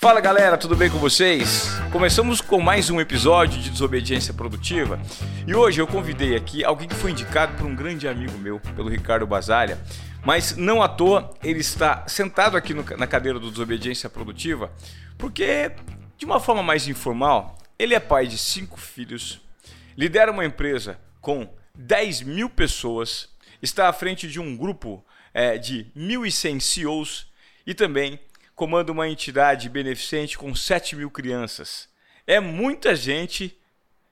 Fala galera, tudo bem com vocês? Começamos com mais um episódio de Desobediência Produtiva e hoje eu convidei aqui alguém que foi indicado por um grande amigo meu, pelo Ricardo Basalha, mas não à toa ele está sentado aqui no, na cadeira do Desobediência Produtiva porque, de uma forma mais informal, ele é pai de cinco filhos, lidera uma empresa com 10 mil pessoas, está à frente de um grupo é, de 1.100 CEOs e também comanda uma entidade beneficente com 7 mil crianças. É muita gente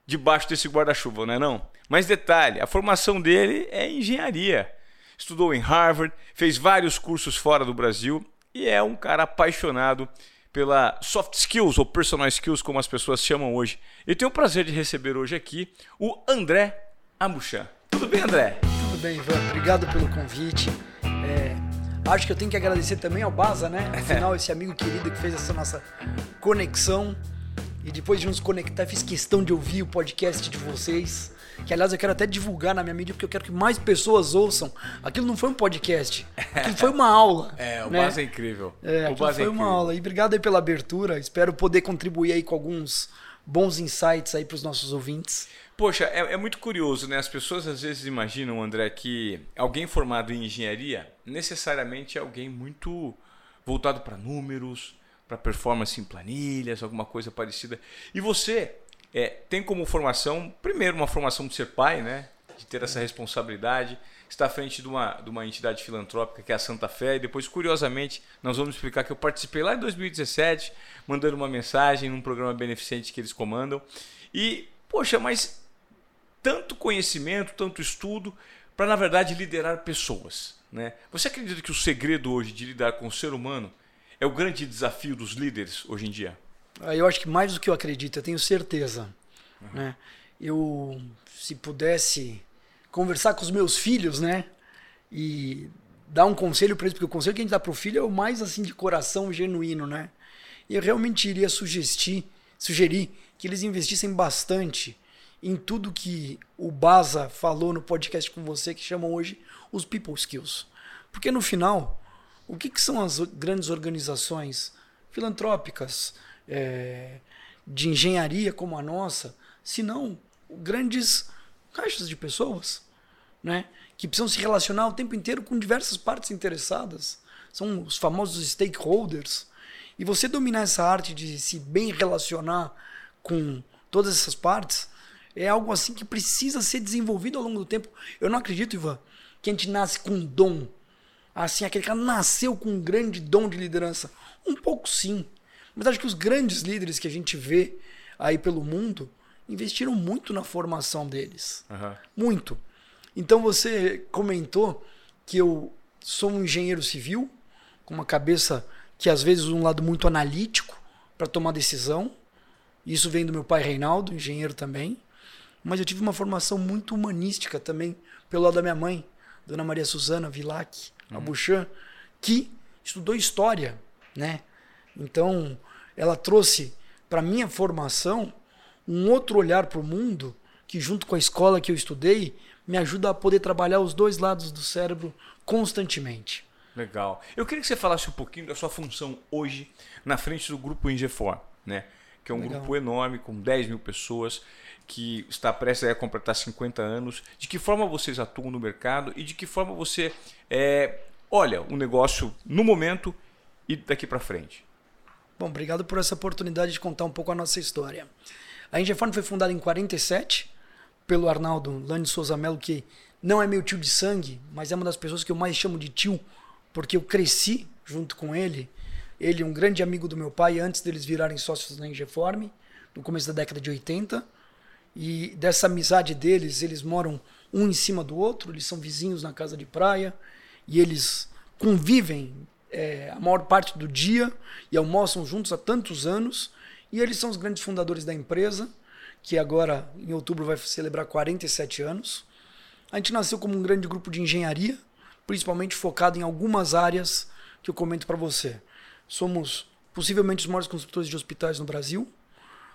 debaixo desse guarda-chuva, não é não? Mas detalhe, a formação dele é engenharia. Estudou em Harvard, fez vários cursos fora do Brasil e é um cara apaixonado pela soft skills ou personal skills, como as pessoas chamam hoje. Eu tenho o prazer de receber hoje aqui o André Amuchan. Tudo bem, André? Tudo bem, Ivan. Obrigado pelo convite. É, Acho que eu tenho que agradecer também ao Baza, né? Afinal, esse amigo querido que fez essa nossa conexão. E depois de nos conectar, fiz questão de ouvir o podcast de vocês. Que aliás eu quero até divulgar na minha mídia, porque eu quero que mais pessoas ouçam. Aquilo não foi um podcast, aquilo foi uma aula. É, o né? Baza é incrível. É, o aquilo foi é uma aula. E obrigado aí pela abertura. Espero poder contribuir aí com alguns bons insights aí para os nossos ouvintes. Poxa, é, é, muito curioso, né? As pessoas às vezes imaginam, André, que alguém formado em engenharia necessariamente é alguém muito voltado para números, para performance em planilhas, alguma coisa parecida. E você é, tem como formação, primeiro, uma formação de ser pai, né? De ter essa responsabilidade, está à frente de uma, de uma entidade filantrópica que é a Santa Fé, e depois, curiosamente, nós vamos explicar que eu participei lá em 2017, mandando uma mensagem num programa beneficente que eles comandam. E, poxa, mas tanto conhecimento, tanto estudo, para na verdade liderar pessoas. Né? Você acredita que o segredo hoje de lidar com o ser humano é o grande desafio dos líderes hoje em dia? Ah, eu acho que mais do que eu acredito, eu tenho certeza. Uhum. Né? Eu, se pudesse conversar com os meus filhos, né? E dar um conselho para eles, porque o conselho que a gente dá para o filho é o mais assim de coração genuíno, né? E eu realmente iria sugerir, sugerir que eles investissem bastante em tudo que o Baza falou no podcast com você, que chamam hoje os People Skills. Porque no final, o que, que são as grandes organizações filantrópicas, é, de engenharia como a nossa, se não grandes caixas de pessoas, né? que precisam se relacionar o tempo inteiro com diversas partes interessadas. São os famosos stakeholders. E você dominar essa arte de se bem relacionar com todas essas partes é algo assim que precisa ser desenvolvido ao longo do tempo. Eu não acredito, Ivan, que a gente nasce com um dom. Assim, aquele cara nasceu com um grande dom de liderança. Um pouco sim. Mas acho que os grandes líderes que a gente vê aí pelo mundo investiram muito na formação deles. Uhum. Muito. Então você comentou que eu sou um engenheiro civil, com uma cabeça que às vezes um lado muito analítico para tomar decisão. Isso vem do meu pai Reinaldo, engenheiro também mas eu tive uma formação muito humanística também, pelo lado da minha mãe, Dona Maria Suzana Vilac, uhum. Abuchan, que estudou história, né? Então, ela trouxe para minha formação um outro olhar para o mundo que junto com a escola que eu estudei me ajuda a poder trabalhar os dois lados do cérebro constantemente. Legal. Eu queria que você falasse um pouquinho da sua função hoje na frente do grupo Ingefor, né? Que é um Legal. grupo enorme com 10 mil pessoas que está prestes a completar 50 anos, de que forma vocês atuam no mercado e de que forma você é, olha o negócio no momento e daqui para frente. Bom, obrigado por essa oportunidade de contar um pouco a nossa história. A Ingefarm foi fundada em 47 pelo Arnaldo Lani Souza Melo, que não é meu tio de sangue, mas é uma das pessoas que eu mais chamo de tio, porque eu cresci junto com ele. Ele é um grande amigo do meu pai antes deles virarem sócios na Ingeform, no começo da década de 80. E dessa amizade deles, eles moram um em cima do outro, eles são vizinhos na casa de praia e eles convivem é, a maior parte do dia e almoçam juntos há tantos anos. E eles são os grandes fundadores da empresa, que agora em outubro vai celebrar 47 anos. A gente nasceu como um grande grupo de engenharia, principalmente focado em algumas áreas que eu comento para você. Somos possivelmente os maiores construtores de hospitais no Brasil.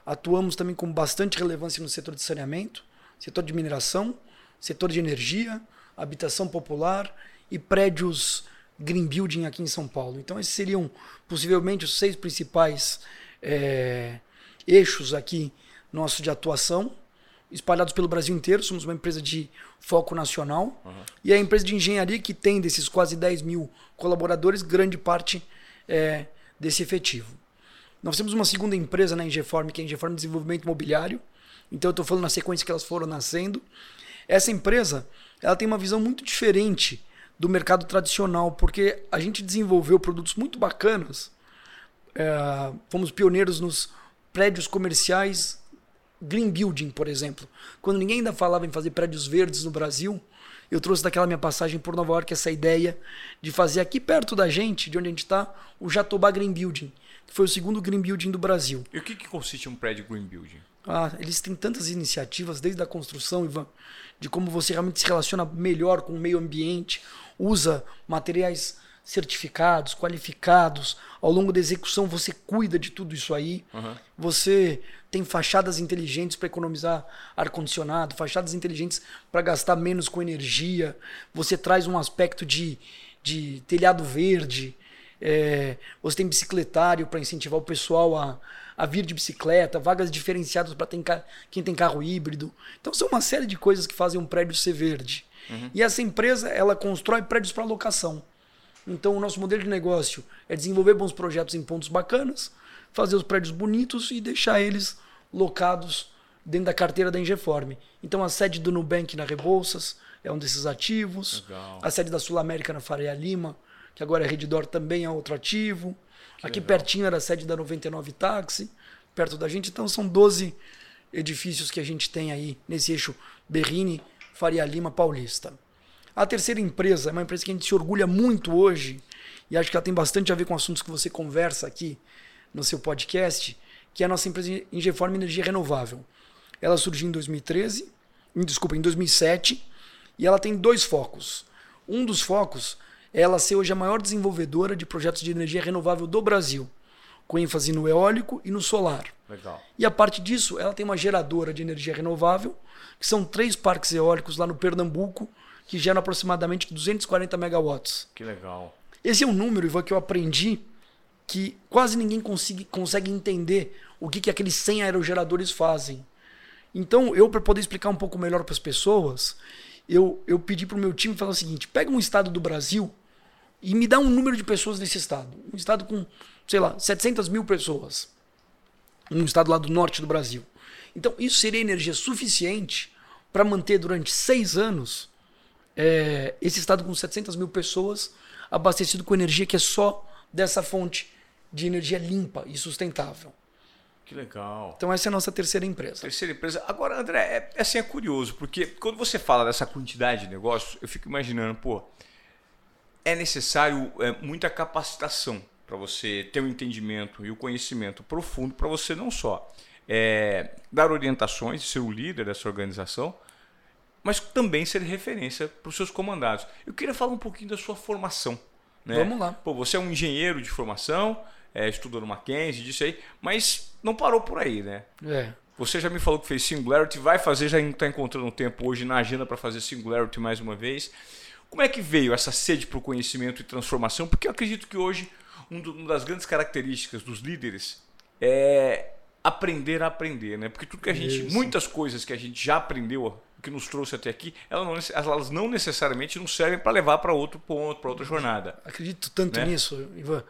Atuamos também com bastante relevância no setor de saneamento, setor de mineração, setor de energia, habitação popular e prédios green building aqui em São Paulo. Então esses seriam possivelmente os seis principais é, eixos aqui nossos de atuação, espalhados pelo Brasil inteiro. Somos uma empresa de foco nacional uhum. e a empresa de engenharia que tem desses quase 10 mil colaboradores, grande parte é, desse efetivo. Nós temos uma segunda empresa na Ingeform, que é a Ingeform Desenvolvimento Imobiliário. Então eu estou falando na sequência que elas foram nascendo. Essa empresa ela tem uma visão muito diferente do mercado tradicional, porque a gente desenvolveu produtos muito bacanas. É, fomos pioneiros nos prédios comerciais green building, por exemplo. Quando ninguém ainda falava em fazer prédios verdes no Brasil, eu trouxe daquela minha passagem por Nova York essa ideia de fazer aqui perto da gente, de onde a gente está, o Jatobá Green Building, que foi o segundo green building do Brasil. E o que, que consiste um prédio green building? Ah, eles têm tantas iniciativas, desde a construção, Ivan, de como você realmente se relaciona melhor com o meio ambiente, usa materiais certificados, qualificados. Ao longo da execução, você cuida de tudo isso aí. Uhum. Você tem fachadas inteligentes para economizar ar-condicionado, fachadas inteligentes para gastar menos com energia. Você traz um aspecto de, de telhado verde. É, você tem bicicletário para incentivar o pessoal a, a vir de bicicleta, vagas diferenciadas para quem tem carro híbrido. Então são uma série de coisas que fazem um prédio ser verde. Uhum. E essa empresa ela constrói prédios para locação. Então o nosso modelo de negócio é desenvolver bons projetos em pontos bacanas, fazer os prédios bonitos e deixar eles locados dentro da carteira da Ingeform. Então a sede do Nubank na Rebouças é um desses ativos. Legal. A sede da Sul América na Faria Lima, que agora é Redditor, também é outro ativo. Que Aqui legal. pertinho era a sede da 99 Táxi, perto da gente. Então são 12 edifícios que a gente tem aí nesse eixo Berrini, Faria Lima, Paulista. A terceira empresa é uma empresa que a gente se orgulha muito hoje, e acho que ela tem bastante a ver com assuntos que você conversa aqui no seu podcast, que é a nossa empresa Ingeform Energia Renovável. Ela surgiu em 2013, desculpa, em 2007, e ela tem dois focos. Um dos focos ela ser hoje a maior desenvolvedora de projetos de energia renovável do Brasil, com ênfase no eólico e no solar. Legal. E a parte disso, ela tem uma geradora de energia renovável, que são três parques eólicos lá no Pernambuco, que geram aproximadamente 240 megawatts. Que legal. Esse é um número, Ivan, que eu aprendi que quase ninguém consegue, consegue entender o que, que aqueles 100 aerogeradores fazem. Então, eu, para poder explicar um pouco melhor para as pessoas, eu, eu pedi para o meu time falar o seguinte: pega um estado do Brasil e me dá um número de pessoas nesse estado. Um estado com, sei lá, 700 mil pessoas. Um estado lá do norte do Brasil. Então, isso seria energia suficiente para manter durante seis anos é, esse estado com 700 mil pessoas abastecido com energia que é só dessa fonte de energia limpa e sustentável. Que legal. Então essa é a nossa terceira empresa. Terceira empresa. Agora, André, é, é, assim é curioso, porque quando você fala dessa quantidade de negócios, eu fico imaginando, pô, é necessário é, muita capacitação para você ter o um entendimento e o conhecimento profundo para você não só é, dar orientações, ser o líder dessa organização, mas também ser referência para os seus comandados. Eu queria falar um pouquinho da sua formação. Né? Vamos lá. Pô, você é um engenheiro de formação, é, estudou no Mackenzie, disso aí, mas não parou por aí, né? É. Você já me falou que fez Singularity, vai fazer, já está encontrando um tempo hoje na agenda para fazer Singularity mais uma vez. Como é que veio essa sede para o conhecimento e transformação? Porque eu acredito que hoje um do, uma das grandes características dos líderes é aprender a aprender, né? Porque tudo que a gente, Isso. muitas coisas que a gente já aprendeu que nos trouxe até aqui, elas não, elas não necessariamente não servem para levar para outro ponto, para outra jornada. Acredito tanto né? nisso, Ivan.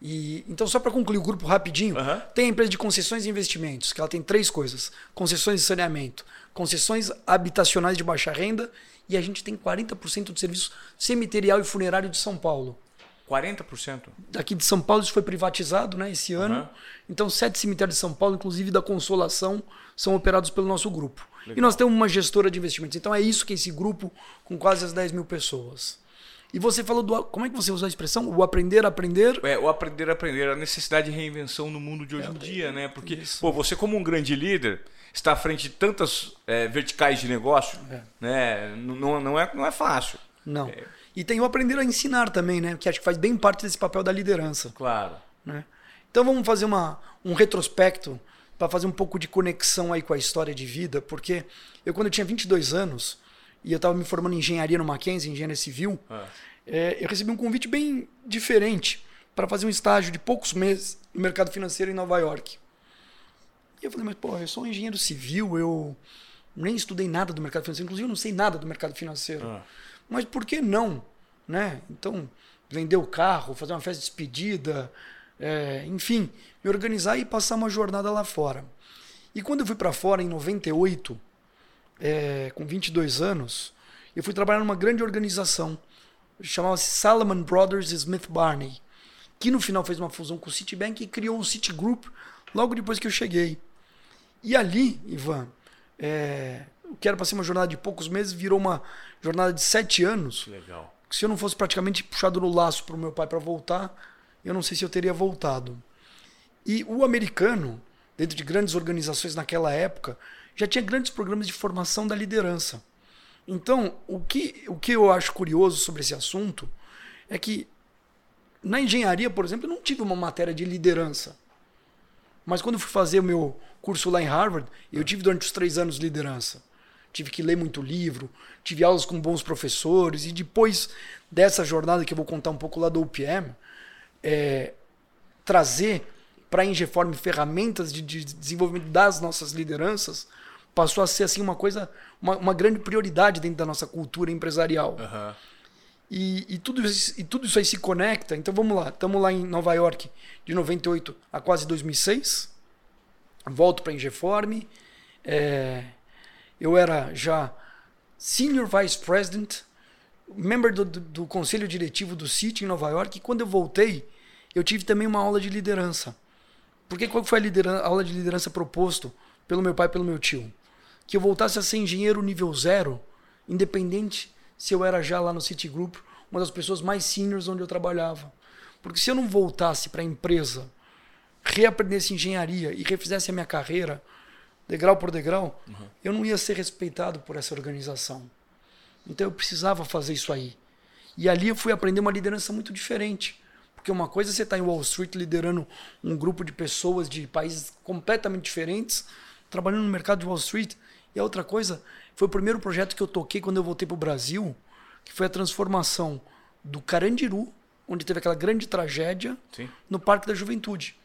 E, então, só para concluir o grupo rapidinho, uhum. tem a empresa de concessões e investimentos, que ela tem três coisas: concessões de saneamento, concessões habitacionais de baixa renda, e a gente tem 40% de serviço cemiterial e funerário de São Paulo. 40%? Daqui de São Paulo isso foi privatizado né, esse ano. Uhum. Então, sete cemitérios de São Paulo, inclusive da Consolação, são operados pelo nosso grupo. Legal. E nós temos uma gestora de investimentos. Então, é isso que é esse grupo com quase as 10 mil pessoas. E você falou do. Como é que você usou a expressão? O aprender a aprender? É, o aprender a aprender, a necessidade de reinvenção no mundo de hoje é, em dia, né? Porque, pô, você, como um grande líder, está à frente de tantas é, verticais de negócio, é. né? Não, não, é, não é fácil. Não. É. E tem o aprender a ensinar também, né? Que acho que faz bem parte desse papel da liderança. Claro. Né? Então vamos fazer uma, um retrospecto para fazer um pouco de conexão aí com a história de vida, porque eu quando eu tinha 22 anos e eu estava me formando em engenharia no Mackenzie, engenharia civil, ah. é, eu recebi um convite bem diferente para fazer um estágio de poucos meses no mercado financeiro em Nova York. E eu falei, mas pô, eu sou um engenheiro civil, eu nem estudei nada do mercado financeiro, inclusive eu não sei nada do mercado financeiro. Ah. Mas por que não? Né? Então, vender o carro, fazer uma festa de despedida, é, enfim, me organizar e passar uma jornada lá fora. E quando eu fui para fora em 98, é, com 22 anos, eu fui trabalhar numa grande organização, chamava-se Salomon Brothers Smith Barney, que no final fez uma fusão com o Citibank e criou o Citigroup logo depois que eu cheguei. E ali, Ivan, é, o que era para ser uma jornada de poucos meses virou uma jornada de sete anos. Legal. Se eu não fosse praticamente puxado no laço para o meu pai para voltar, eu não sei se eu teria voltado. E o americano, dentro de grandes organizações naquela época, já tinha grandes programas de formação da liderança. Então, o que, o que eu acho curioso sobre esse assunto é que na engenharia, por exemplo, eu não tive uma matéria de liderança. Mas quando eu fui fazer o meu curso lá em Harvard, eu tive durante os três anos liderança. Tive que ler muito livro, tive aulas com bons professores, e depois dessa jornada que eu vou contar um pouco lá do UPM, é, trazer para a Ingeform ferramentas de, de, desenvolvimento das nossas lideranças passou a ser assim uma coisa, uma, uma grande prioridade dentro da nossa cultura empresarial. Uhum. E, e, tudo isso, e tudo isso aí se conecta. Então vamos lá, estamos lá em Nova York de 98 a quase 2006. Volto para a Ingeform. É, eu era já Senior Vice President, member do, do, conselho diretivo do City em Nova York. E quando eu voltei, eu tive também uma aula de liderança. Porque qual foi a, a aula de liderança proposto pelo meu pai e pelo meu tio? Que eu voltasse a ser engenheiro nível zero, independente se eu era já lá no Citigroup uma das pessoas mais seniors onde eu trabalhava. Porque se eu não voltasse para a empresa, reaprendesse engenharia e refizesse a minha carreira, degrau por degrau, uhum. eu não ia ser respeitado por essa organização. Então eu precisava fazer isso aí. E ali eu fui aprender uma liderança muito diferente. Porque uma coisa é você estar tá em Wall Street liderando um grupo de pessoas de países completamente diferentes, trabalhando no mercado de Wall Street, e a outra coisa foi o primeiro projeto que eu toquei quando eu voltei para o Brasil, que foi a transformação do Carandiru, onde teve aquela grande tragédia, Sim. no Parque da Juventude.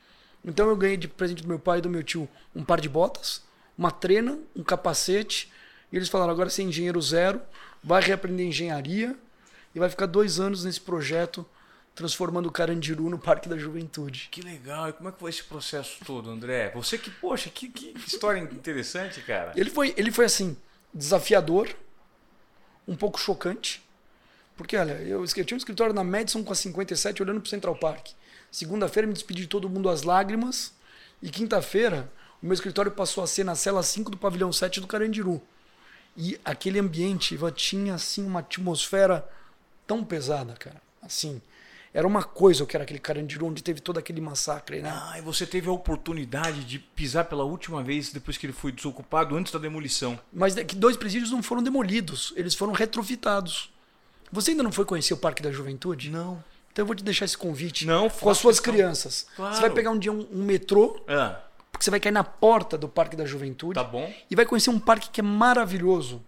Então eu ganhei de presente do meu pai e do meu tio um par de botas, uma trena, um capacete, e eles falaram: agora você é engenheiro zero, vai reaprender engenharia e vai ficar dois anos nesse projeto transformando o Carandiru no Parque da Juventude. Que legal! E como é que foi esse processo todo, André? Você que, poxa, que, que história interessante, cara. Ele foi, ele foi assim, desafiador, um pouco chocante. Porque, olha, eu, eu tinha um escritório na Madison com a 57 olhando para o Central Park. Segunda-feira me despedi de todo mundo às lágrimas. E quinta-feira, o meu escritório passou a ser na cela 5 do pavilhão 7 do Carandiru. E aquele ambiente tinha assim uma atmosfera tão pesada, cara. Assim, era uma coisa o que era aquele Carandiru, onde teve todo aquele massacre, né? Ah, e você teve a oportunidade de pisar pela última vez depois que ele foi desocupado, antes da demolição. Mas é que dois presídios não foram demolidos, eles foram retrofitados. Você ainda não foi conhecer o Parque da Juventude? Não. Então eu vou te deixar esse convite não, com as suas crianças. Claro. Você vai pegar um dia um, um metrô, ah. porque você vai cair na porta do Parque da Juventude. Tá bom. E vai conhecer um parque que é maravilhoso.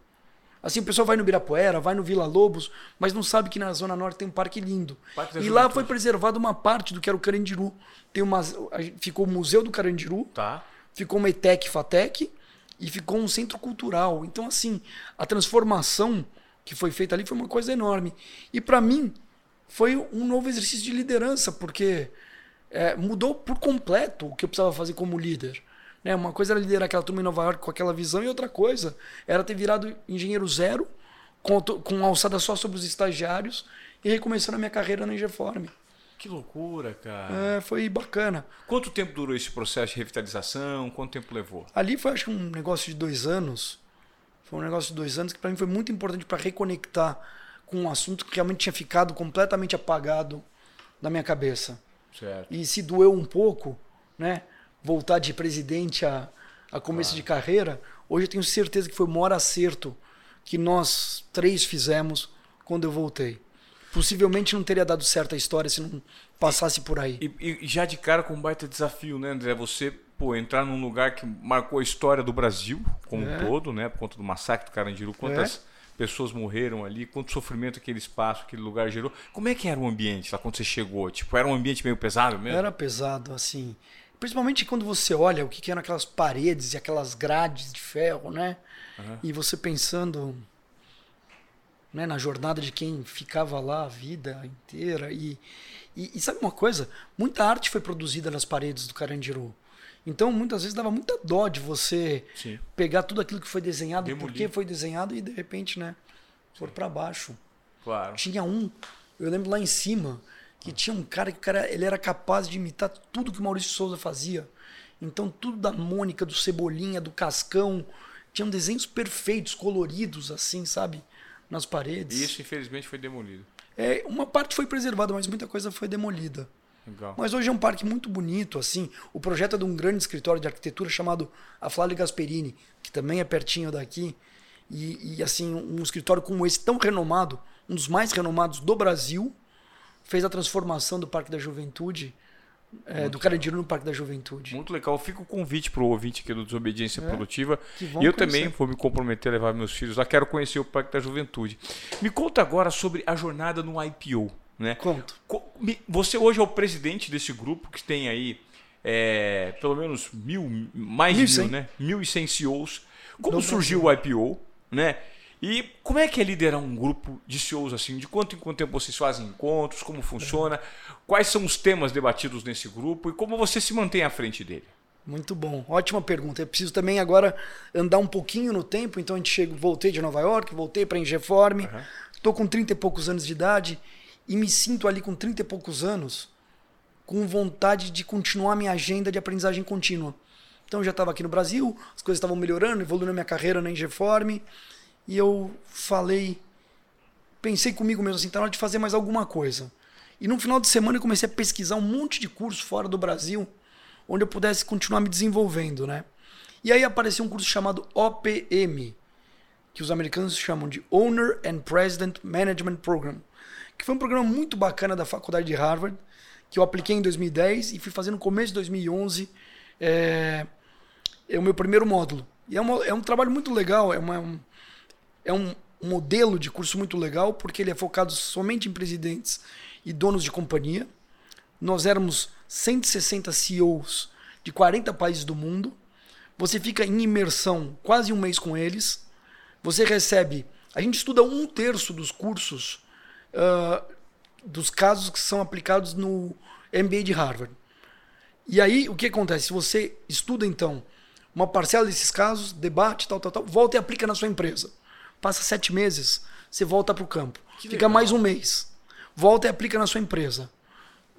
Assim, o pessoal vai no Birapuera, vai no Vila Lobos, mas não sabe que na Zona Norte tem um parque lindo. Parque e lá foi preservado uma parte do que era o Carandiru. Tem uma, ficou o Museu do Carandiru, tá. ficou uma ETEC FATEC e ficou um centro cultural. Então, assim, a transformação que foi feita ali foi uma coisa enorme. E para mim, foi um novo exercício de liderança, porque é, mudou por completo o que eu precisava fazer como líder. Né? Uma coisa era liderar aquela turma em Nova York com aquela visão, e outra coisa era ter virado engenheiro zero, com, com alçada só sobre os estagiários, e recomeçando a minha carreira na Ingeform. Que loucura, cara. É, foi bacana. Quanto tempo durou esse processo de revitalização? Quanto tempo levou? Ali foi, acho que, um negócio de dois anos. Foi um negócio de dois anos que, para mim, foi muito importante para reconectar com um assunto que realmente tinha ficado completamente apagado da minha cabeça. Certo. E se doeu um pouco, né? voltar de presidente a, a começo claro. de carreira, hoje eu tenho certeza que foi o maior acerto que nós três fizemos quando eu voltei. Possivelmente não teria dado certo a história se não passasse por aí. E, e já de cara com um baita desafio, né, André? Você pô, entrar num lugar que marcou a história do Brasil como é. um todo, né? Por conta do massacre do Carandiru. Quantas é. Pessoas morreram ali, quanto sofrimento aquele espaço, aquele lugar gerou. Como é que era o ambiente lá quando você chegou? Tipo, era um ambiente meio pesado mesmo? Era pesado, assim. Principalmente quando você olha o que, que eram aquelas paredes e aquelas grades de ferro, né? Uhum. E você pensando né, na jornada de quem ficava lá a vida inteira. E, e, e, sabe uma coisa? Muita arte foi produzida nas paredes do Carandiru. Então, muitas vezes dava muita dó de você Sim. pegar tudo aquilo que foi desenhado, Demolir. por que foi desenhado e de repente, né, pôr para baixo. Claro. Tinha um, eu lembro lá em cima, que tinha um cara que cara, ele era capaz de imitar tudo que o Maurício Souza fazia. Então, tudo da Mônica, do Cebolinha, do Cascão, tinham desenhos perfeitos, coloridos, assim, sabe? Nas paredes. E isso, infelizmente, foi demolido. É, uma parte foi preservada, mas muita coisa foi demolida. Legal. Mas hoje é um parque muito bonito, assim. O projeto é de um grande escritório de arquitetura chamado A Flávio Gasperini, que também é pertinho daqui. E, e, assim, um escritório como esse, tão renomado, um dos mais renomados do Brasil, fez a transformação do Parque da Juventude é, do Carandiru no Parque da Juventude. Muito legal. Fica o convite para o ouvinte aqui do Desobediência é, Produtiva. E eu também vou me comprometer a levar meus filhos lá. Quero conhecer o Parque da Juventude. Me conta agora sobre a jornada no IPO. Né? Conto. Você hoje é o presidente desse grupo que tem aí é, pelo menos mil, mais mil, mil né? Mil e cem CEOs. Como surgiu o IPO? Né? E como é que é liderar um grupo de CEOs assim? De quanto em quanto tempo vocês fazem encontros? Como funciona? Quais são os temas debatidos nesse grupo e como você se mantém à frente dele? Muito bom, ótima pergunta. Eu preciso também agora andar um pouquinho no tempo, então a gente chega, voltei de Nova York, voltei para a Ingeform, estou uhum. com 30 e poucos anos de idade e me sinto ali com 30 e poucos anos com vontade de continuar minha agenda de aprendizagem contínua. Então eu já estava aqui no Brasil, as coisas estavam melhorando, evoluindo a minha carreira na Ingeform, e eu falei, pensei comigo mesmo assim, tá na hora de fazer mais alguma coisa. E no final de semana eu comecei a pesquisar um monte de curso fora do Brasil, onde eu pudesse continuar me desenvolvendo, né? E aí apareceu um curso chamado OPM, que os americanos chamam de Owner and President Management Program, que foi um programa muito bacana da faculdade de Harvard, que eu apliquei em 2010 e fui fazer no começo de 2011. É, é o meu primeiro módulo. E é, uma, é um trabalho muito legal, é uma, um, é um modelo de curso muito legal, porque ele é focado somente em presidentes e donos de companhia. Nós éramos 160 CEOs de 40 países do mundo. Você fica em imersão quase um mês com eles. Você recebe. A gente estuda um terço dos cursos, uh, dos casos que são aplicados no MBA de Harvard. E aí, o que acontece? Se você estuda, então, uma parcela desses casos, debate, tal, tal, tal, volta e aplica na sua empresa passa sete meses, você volta para o campo. Que Fica legal. mais um mês. Volta e aplica na sua empresa.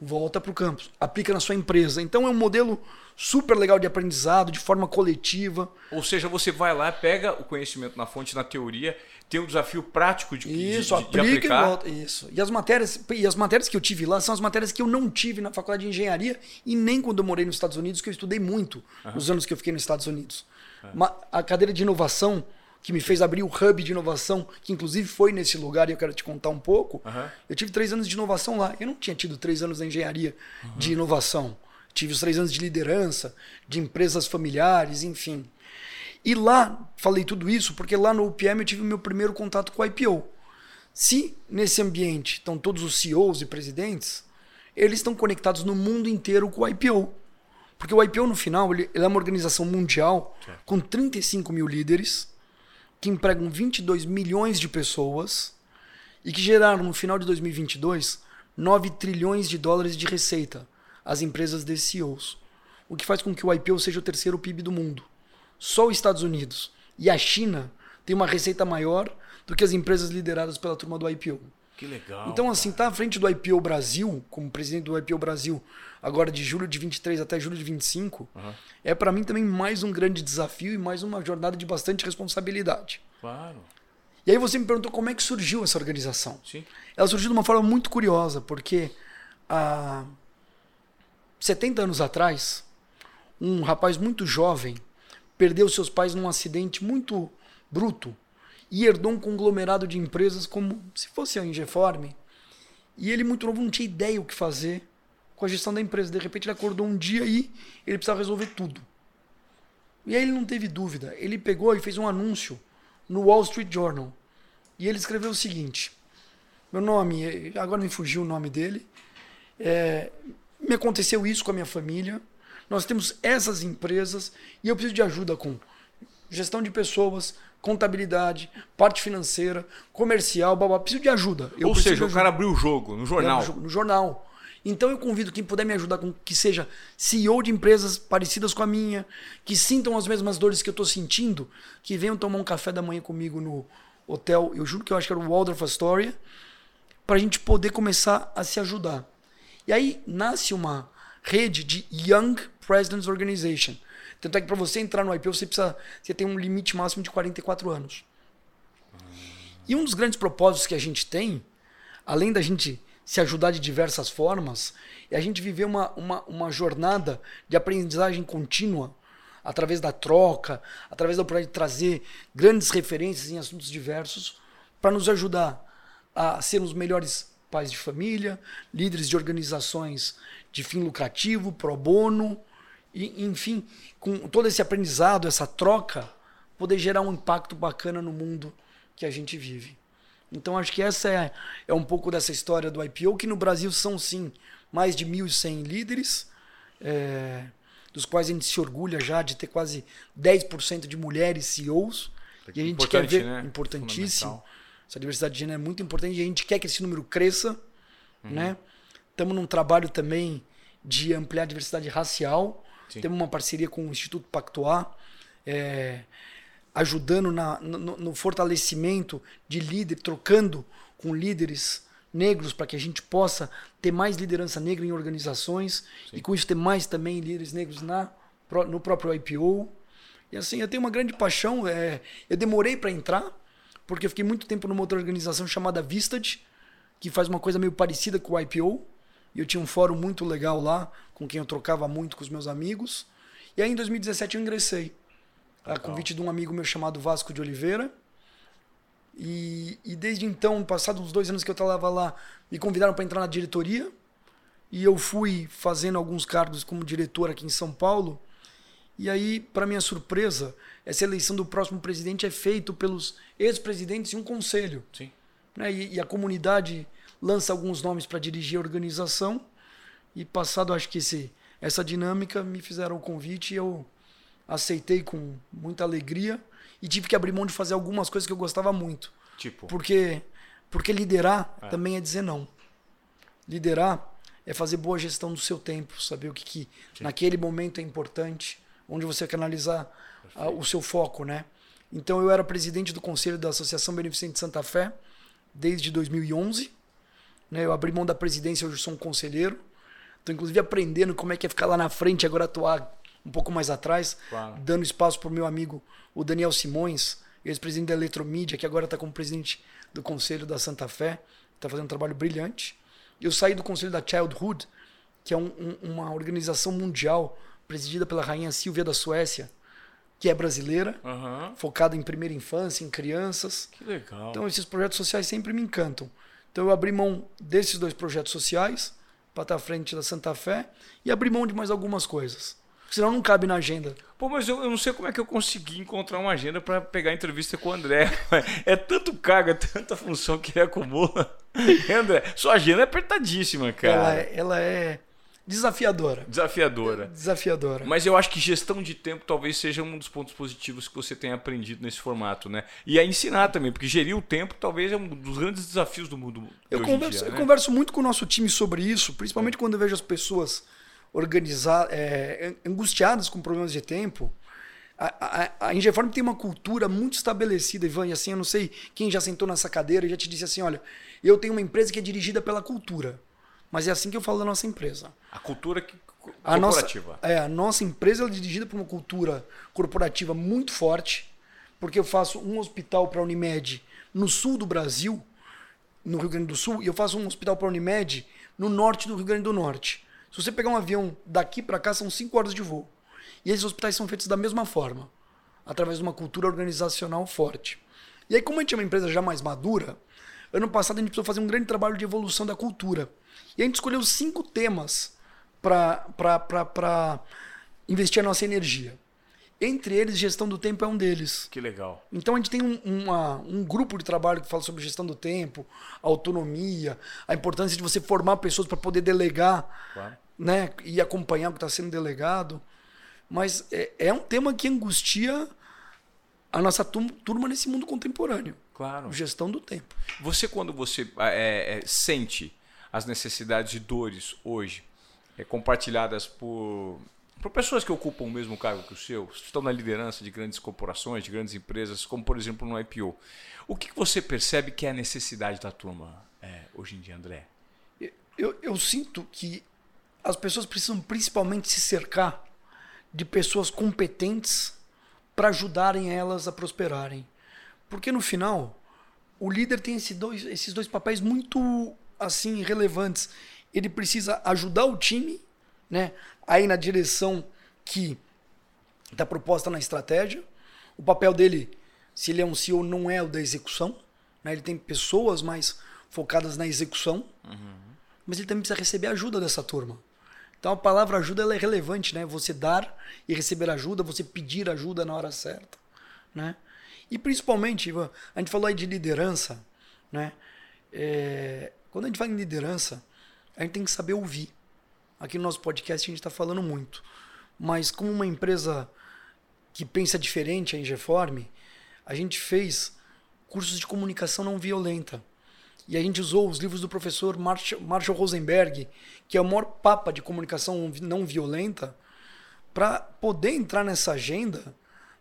Volta para o campus, aplica na sua empresa. Então é um modelo super legal de aprendizado, de forma coletiva. Ou seja, você vai lá, pega o conhecimento na fonte, na teoria, tem um desafio prático de, isso, de, aplica de aplicar. E volta. Isso. E as matérias, e as matérias que eu tive lá são as matérias que eu não tive na faculdade de engenharia e nem quando eu morei nos Estados Unidos, que eu estudei muito uhum. os anos que eu fiquei nos Estados Unidos. Uhum. A cadeira de inovação que me fez abrir o hub de inovação, que inclusive foi nesse lugar e eu quero te contar um pouco. Uhum. Eu tive três anos de inovação lá. Eu não tinha tido três anos de engenharia uhum. de inovação. Tive os três anos de liderança, de empresas familiares, enfim. E lá, falei tudo isso porque lá no UPM eu tive o meu primeiro contato com o IPO. Se nesse ambiente estão todos os CEOs e presidentes, eles estão conectados no mundo inteiro com o IPO. Porque o IPO, no final, ele, é uma organização mundial com 35 mil líderes que empregam 22 milhões de pessoas e que geraram no final de 2022 9 trilhões de dólares de receita às empresas de CEOs, o que faz com que o IPO seja o terceiro PIB do mundo. Só os Estados Unidos e a China têm uma receita maior do que as empresas lideradas pela turma do IPO. Que legal. Então, assim, tá à frente do IPO Brasil, como presidente do IPO Brasil, agora de julho de 23 até julho de 25, uhum. é para mim também mais um grande desafio e mais uma jornada de bastante responsabilidade. Claro. E aí você me perguntou como é que surgiu essa organização. Sim. Ela surgiu de uma forma muito curiosa, porque há 70 anos atrás, um rapaz muito jovem perdeu seus pais num acidente muito bruto e herdou um conglomerado de empresas como se fosse a Ingeform. E ele, muito novo, não tinha ideia o que fazer com a gestão da empresa. De repente, ele acordou um dia e ele precisava resolver tudo. E aí ele não teve dúvida. Ele pegou e fez um anúncio no Wall Street Journal, E ele escreveu o seguinte: Meu nome, agora me fugiu o nome dele. É, me aconteceu isso com a minha família. Nós temos essas empresas e eu preciso de ajuda com gestão de pessoas, contabilidade, parte financeira, comercial, babá. Preciso de ajuda. Eu Ou seja, o cara abriu o jogo no jornal. No jornal. Então eu convido quem puder me ajudar com que seja CEO de empresas parecidas com a minha, que sintam as mesmas dores que eu estou sentindo, que venham tomar um café da manhã comigo no hotel. Eu juro que eu acho que era o Waldorf Astoria, para a gente poder começar a se ajudar. E aí nasce uma rede de Young Presidents Organization. Tanto é que para você entrar no IPO você precisa você tem um limite máximo de 44 anos. E um dos grandes propósitos que a gente tem, além da gente se ajudar de diversas formas, é a gente viver uma, uma, uma jornada de aprendizagem contínua através da troca, através da oportunidade de trazer grandes referências em assuntos diversos para nos ajudar a sermos melhores pais de família, líderes de organizações de fim lucrativo, pro bono, e, enfim, com todo esse aprendizado, essa troca, poder gerar um impacto bacana no mundo que a gente vive. Então acho que essa é, é um pouco dessa história do IPO, que no Brasil são sim mais de 1.100 líderes, é, dos quais a gente se orgulha já de ter quase 10% de mulheres CEOs. E a gente quer ver, né? importantíssimo, essa diversidade de gênero é muito importante e a gente quer que esse número cresça. Uhum. Né? Estamos num trabalho também de ampliar a diversidade racial. Sim. Temos uma parceria com o Instituto Pactuar. É, ajudando na, no, no, fortalecimento de líder, trocando com líderes negros para que a gente possa ter mais liderança negra em organizações Sim. e com isso ter mais também líderes negros na, no próprio IPO. E assim, eu tenho uma grande paixão. É, eu demorei para entrar, porque eu fiquei muito tempo numa outra organização chamada Vistad, que faz uma coisa meio parecida com o IPO. E eu tinha um fórum muito legal lá, com quem eu trocava muito com os meus amigos. E aí em 2017 eu ingressei a convite de um amigo meu chamado Vasco de Oliveira. E, e desde então, passados uns dois anos que eu estava lá, me convidaram para entrar na diretoria. E eu fui fazendo alguns cargos como diretor aqui em São Paulo. E aí, para minha surpresa, essa eleição do próximo presidente é feito pelos ex-presidentes e um conselho. Sim. Né? E, e a comunidade lança alguns nomes para dirigir a organização. E passado, acho que esse, essa dinâmica, me fizeram o convite e eu aceitei com muita alegria e tive que abrir mão de fazer algumas coisas que eu gostava muito. Tipo? Porque, porque liderar é. também é dizer não. Liderar é fazer boa gestão do seu tempo, saber o que, que naquele momento é importante, onde você canalizar a, o seu foco, né? Então eu era presidente do conselho da Associação Beneficente Santa Fé desde 2011. Né? Eu abri mão da presidência, hoje sou um conselheiro. Estou inclusive aprendendo como é que é ficar lá na frente agora atuar um pouco mais atrás, claro. dando espaço para o meu amigo, o Daniel Simões, ex-presidente da Eletromídia, que agora está como presidente do Conselho da Santa Fé, está fazendo um trabalho brilhante. Eu saí do Conselho da Childhood, que é um, um, uma organização mundial presidida pela rainha Silvia da Suécia, que é brasileira, uhum. focada em primeira infância, em crianças. Que legal. Então esses projetos sociais sempre me encantam. Então eu abri mão desses dois projetos sociais para estar à frente da Santa Fé e abri mão de mais algumas coisas senão não cabe na agenda. Pô, mas eu, eu não sei como é que eu consegui encontrar uma agenda para pegar entrevista com o André. É tanto carga, tanta função que ele acumula. André, sua agenda é apertadíssima, cara. Ela é, ela é desafiadora. Desafiadora. Desafiadora. Mas eu acho que gestão de tempo talvez seja um dos pontos positivos que você tenha aprendido nesse formato, né? E a ensinar também, porque gerir o tempo talvez é um dos grandes desafios do mundo. Eu, converso, dia, né? eu converso muito com o nosso time sobre isso, principalmente é. quando eu vejo as pessoas organizar, é, angustiadas com problemas de tempo. A, a, a Ingeform tem uma cultura muito estabelecida, Ivan, e assim, eu não sei quem já sentou nessa cadeira e já te disse assim, olha, eu tenho uma empresa que é dirigida pela cultura. Mas é assim que eu falo da nossa empresa. A cultura que, a corporativa. Nossa, é, a nossa empresa é dirigida por uma cultura corporativa muito forte, porque eu faço um hospital para a Unimed no sul do Brasil, no Rio Grande do Sul, e eu faço um hospital para a Unimed no norte do Rio Grande do Norte. Se você pegar um avião daqui para cá, são 5 horas de voo. E esses hospitais são feitos da mesma forma, através de uma cultura organizacional forte. E aí, como a gente é uma empresa já mais madura, ano passado a gente precisou fazer um grande trabalho de evolução da cultura. E a gente escolheu cinco temas para investir a nossa energia. Entre eles, gestão do tempo é um deles. Que legal. Então a gente tem um, uma, um grupo de trabalho que fala sobre gestão do tempo, autonomia, a importância de você formar pessoas para poder delegar Claro. né, e acompanhar o que está sendo delegado. Mas é, é um tema que angustia a nossa turma nesse mundo contemporâneo. Claro. Gestão do tempo. Você, quando você é, é, sente as necessidades e dores hoje, é, compartilhadas por, por pessoas que ocupam o mesmo cargo que o seu, estão na liderança de grandes corporações, de grandes empresas, como por exemplo no IPO, o que, que você percebe que é a necessidade da turma é, hoje em dia, André? Eu, eu sinto que as pessoas precisam principalmente se cercar de pessoas competentes para ajudarem elas a prosperarem. Porque no final, o líder tem esse dois, esses dois papéis muito assim relevantes. Ele precisa ajudar o time, né, a ir na direção que está proposta na estratégia. O papel dele, se ele é um CEO, não é o da execução. Né? Ele tem pessoas mais focadas na execução, mas ele também precisa receber ajuda dessa turma. Então a palavra ajuda ela é relevante, né? Você dar e receber ajuda, você pedir ajuda na hora certa, né? E principalmente, a gente falou aí de liderança, né? É, quando a gente fala em liderança, a gente tem que saber ouvir. Aqui no nosso podcast a gente está falando muito, mas como uma empresa que pensa diferente, a Ingeform, a gente fez cursos de comunicação não violenta. E a gente usou os livros do professor Marshall, Rosenberg, que é o maior papa de comunicação não violenta, para poder entrar nessa agenda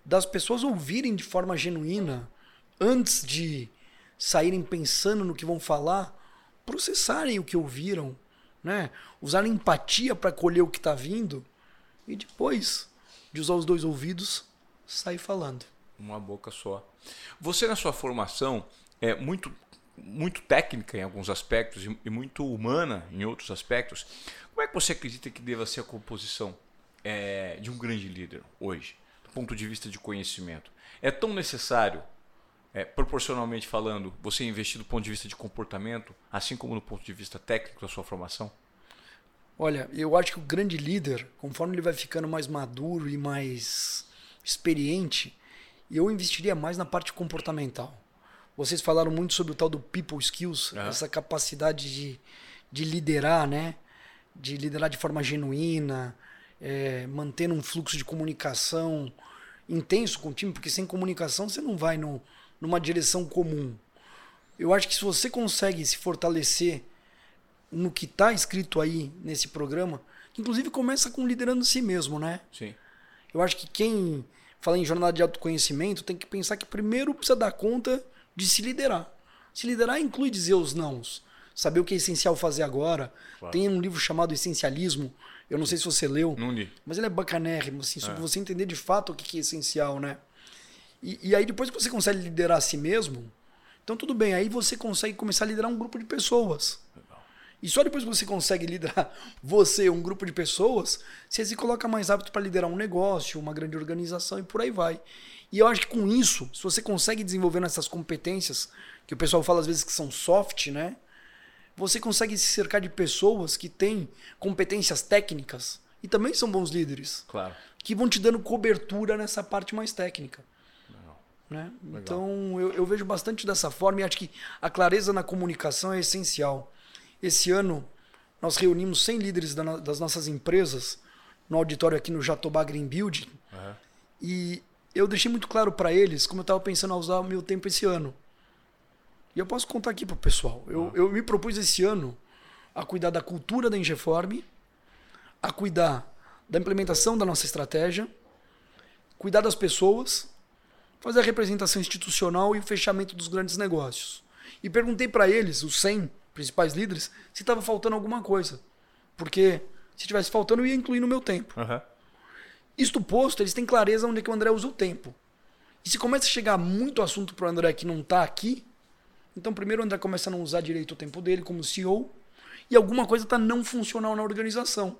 das pessoas ouvirem de forma genuína, antes de saírem pensando no que vão falar, processarem o que ouviram, né? usarem empatia para colher o que está vindo e depois de usar os dois ouvidos, sair falando. Uma boca só. Você na sua formação é muito muito técnica em alguns aspectos e muito humana em outros aspectos. Como é que você acredita que deva ser a composição é, de um grande líder hoje, do ponto de vista de conhecimento? É tão necessário, é, proporcionalmente falando, você investir do ponto de vista de comportamento, assim como do ponto de vista técnico da sua formação? Olha, eu acho que o grande líder, conforme ele vai ficando mais maduro e mais experiente, eu investiria mais na parte comportamental. Vocês falaram muito sobre o tal do people skills, Aham. essa capacidade de, de liderar, né? De liderar de forma genuína, é, mantendo um fluxo de comunicação intenso com o time, porque sem comunicação você não vai no, numa direção comum. Eu acho que se você consegue se fortalecer no que está escrito aí nesse programa, que inclusive começa com liderando si mesmo, né? Sim. Eu acho que quem fala em jornada de autoconhecimento tem que pensar que primeiro precisa dar conta de se liderar. Se liderar inclui dizer os nãos, saber o que é essencial fazer agora. Claro. Tem um livro chamado Essencialismo, eu não sei se você leu, Não li. mas ele é bacanérrimo, assim, sobre É. você entender de fato o que é essencial, né? E, e aí depois que você consegue liderar a si mesmo, então tudo bem, aí você consegue começar a liderar um grupo de pessoas. Legal. E só depois que você consegue liderar você, um grupo de pessoas, você se coloca mais apto para liderar um negócio, uma grande organização e por aí vai. E eu acho que com isso, se você consegue desenvolver essas competências, que o pessoal fala às vezes que são soft, né? Você consegue se cercar de pessoas que têm competências técnicas e também são bons líderes, Claro. que vão te dando cobertura nessa parte mais técnica. Né? Então eu, eu vejo bastante dessa forma e acho que a clareza na comunicação é essencial. Esse ano nós reunimos 100 líderes da das nossas empresas no auditório aqui no Jatobá Green Building Aham. e eu deixei muito claro para eles como eu estava pensando a usar o meu tempo esse ano. E eu posso contar aqui para o pessoal. Eu, eu me propus esse ano a cuidar da cultura da Ingeform, a cuidar da implementação da nossa estratégia, cuidar das pessoas, fazer a representação institucional e o fechamento dos grandes negócios. E perguntei para eles, os 100 principais líderes, se estava faltando alguma coisa. Porque se tivesse faltando, eu ia incluir no meu tempo. Aham. Isto posto, eles têm clareza onde é que o André usa o tempo. E se começa a chegar muito assunto pro André que não tá aqui, então primeiro o André começa a não usar direito o tempo dele como CEO e alguma coisa tá não funcional na organização.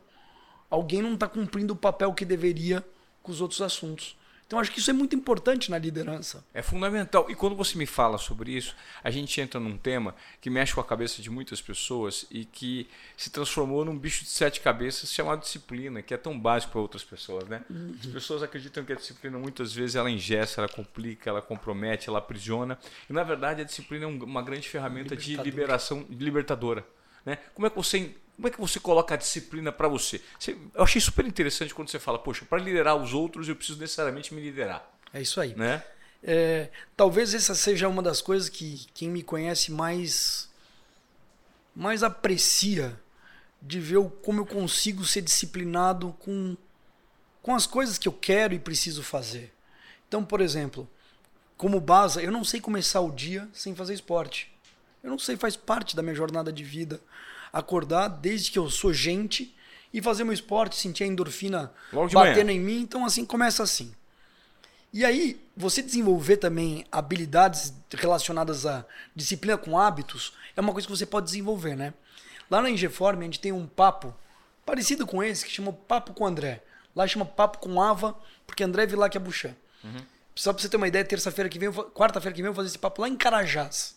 Alguém não tá cumprindo o papel que deveria com os outros assuntos. Então acho que isso é muito importante na liderança. É fundamental. E quando você me fala sobre isso, a gente entra num tema que mexe com a cabeça de muitas pessoas e que se transformou num bicho de sete cabeças chamado disciplina, que é tão básico para outras pessoas, né? Uhum. As pessoas acreditam que a disciplina muitas vezes ela engessa, ela complica, ela compromete, ela aprisiona. E na verdade a disciplina é uma grande ferramenta de liberação, libertadora. Né? Como é que você como é que você coloca a disciplina para você? você? Eu achei super interessante quando você fala, poxa, para liderar os outros eu preciso necessariamente me liderar. É isso aí. Né? É, talvez essa seja uma das coisas que quem me conhece mais mais aprecia de ver como eu consigo ser disciplinado com, com as coisas que eu quero e preciso fazer. Então, por exemplo, como base, eu não sei começar o dia sem fazer esporte. Eu não sei, faz parte da minha jornada de vida acordar desde que eu sou gente e fazer meu esporte, sentir a endorfina batendo manhã. em mim. Então, assim, começa assim. E aí, você desenvolver também habilidades relacionadas à disciplina com hábitos é uma coisa que você pode desenvolver, né? Lá na Ingeform, a gente tem um papo parecido com esse, que chama Papo com André. Lá chama Papo com Ava, porque André Vilac é Buchan. Uhum. Só pra você ter uma ideia, terça-feira que vem, quarta-feira que vem, eu vou fazer esse papo lá em Carajás.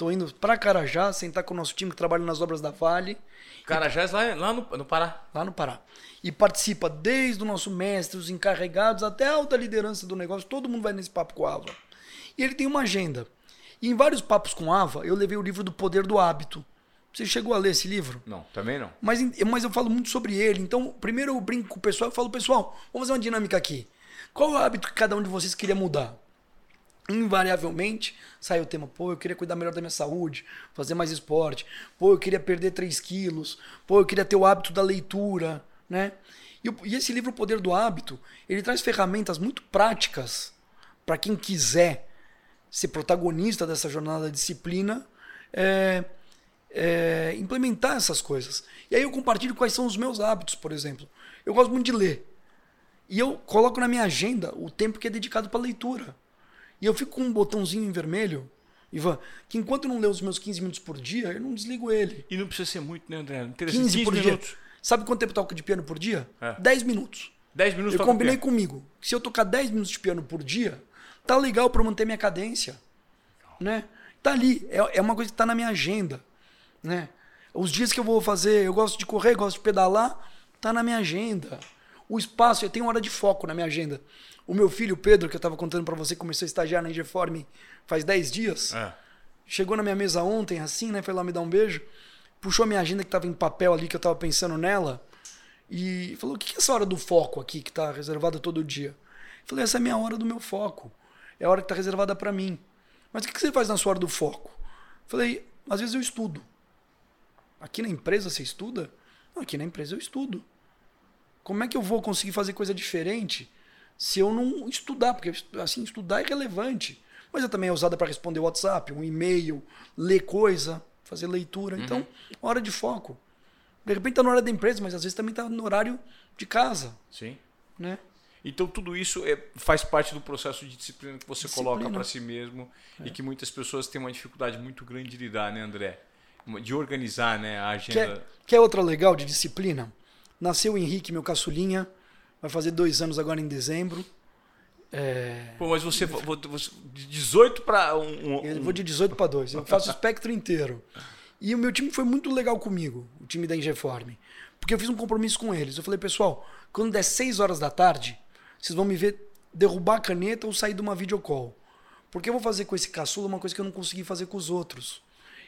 Tô indo para Carajás, sentar com o nosso time que trabalha nas obras da Vale. Carajás, lá, lá no, no Pará. Lá no Pará. E participa desde o nosso mestre, os encarregados, até a alta liderança do negócio. Todo mundo vai nesse papo com a Ava. E ele tem uma agenda. E em vários papos com a Ava, eu levei o livro do Poder do Hábito. Você chegou a ler esse livro? Não, também não. Mas, mas eu falo muito sobre ele. Então, primeiro eu brinco com o pessoal e falo, pessoal, vamos fazer uma dinâmica aqui. Qual é o hábito que cada um de vocês queria mudar? Invariavelmente sai o tema, pô, eu queria cuidar melhor da minha saúde, fazer mais esporte, pô, eu queria perder 3 quilos, pô, eu queria ter o hábito da leitura, né? E, e esse livro, O Poder do Hábito, ele traz ferramentas muito práticas para quem quiser ser protagonista dessa jornada da disciplina, é, é, implementar essas coisas. E aí eu compartilho quais são os meus hábitos, por exemplo. Eu gosto muito de ler. E eu coloco na minha agenda o tempo que é dedicado para leitura. E eu fico com um botãozinho em vermelho, Ivan, que enquanto eu não ler os meus 15 minutos por dia, eu não desligo ele. E não precisa ser muito, né, André? 15, 15 por minutos. dia. Sabe quanto tempo eu toco de piano por dia? É. 10 minutos. 10 minutos Eu combinei piano. comigo. Que se eu tocar 10 minutos de piano por dia, tá legal para manter minha cadência. Né? Tá ali. É, é uma coisa que tá na minha agenda. Né? Os dias que eu vou fazer, eu gosto de correr, gosto de pedalar, tá na minha agenda. O espaço, eu tenho hora de foco na minha agenda. O meu filho, Pedro, que eu estava contando para você, começou a estagiar na Ingeform faz 10 dias. É. Chegou na minha mesa ontem, assim, né? Foi lá me dar um beijo. Puxou a minha agenda que estava em papel ali, que eu estava pensando nela. E falou: O que é essa hora do foco aqui, que está reservada todo dia? Eu falei: Essa é a minha hora do meu foco. É a hora que está reservada para mim. Mas o que você faz na sua hora do foco? Eu falei: Às vezes eu estudo. Aqui na empresa você estuda? Não, aqui na empresa eu estudo. Como é que eu vou conseguir fazer coisa diferente se eu não estudar, porque assim, estudar é relevante. Mas é também é usada para responder WhatsApp, um e-mail, ler coisa, fazer leitura. Uhum. Então, hora de foco. De repente está na hora da empresa, mas às vezes também está no horário de casa. Sim. Né? Então tudo isso é, faz parte do processo de disciplina que você disciplina. coloca para si mesmo é. e que muitas pessoas têm uma dificuldade muito grande de lidar, né, André? De organizar né, a agenda. Quer, quer outra legal de disciplina? Nasceu o Henrique, meu caçulinha, vai fazer dois anos agora em dezembro. É... Pô, mas você, você de 18 para um, um, Eu vou de 18 para 2. Eu faço o espectro inteiro. E o meu time foi muito legal comigo, o time da Ingeform. Porque eu fiz um compromisso com eles. Eu falei, pessoal, quando der 6 horas da tarde, vocês vão me ver derrubar a caneta ou sair de uma videocall. Porque eu vou fazer com esse caçula uma coisa que eu não consegui fazer com os outros.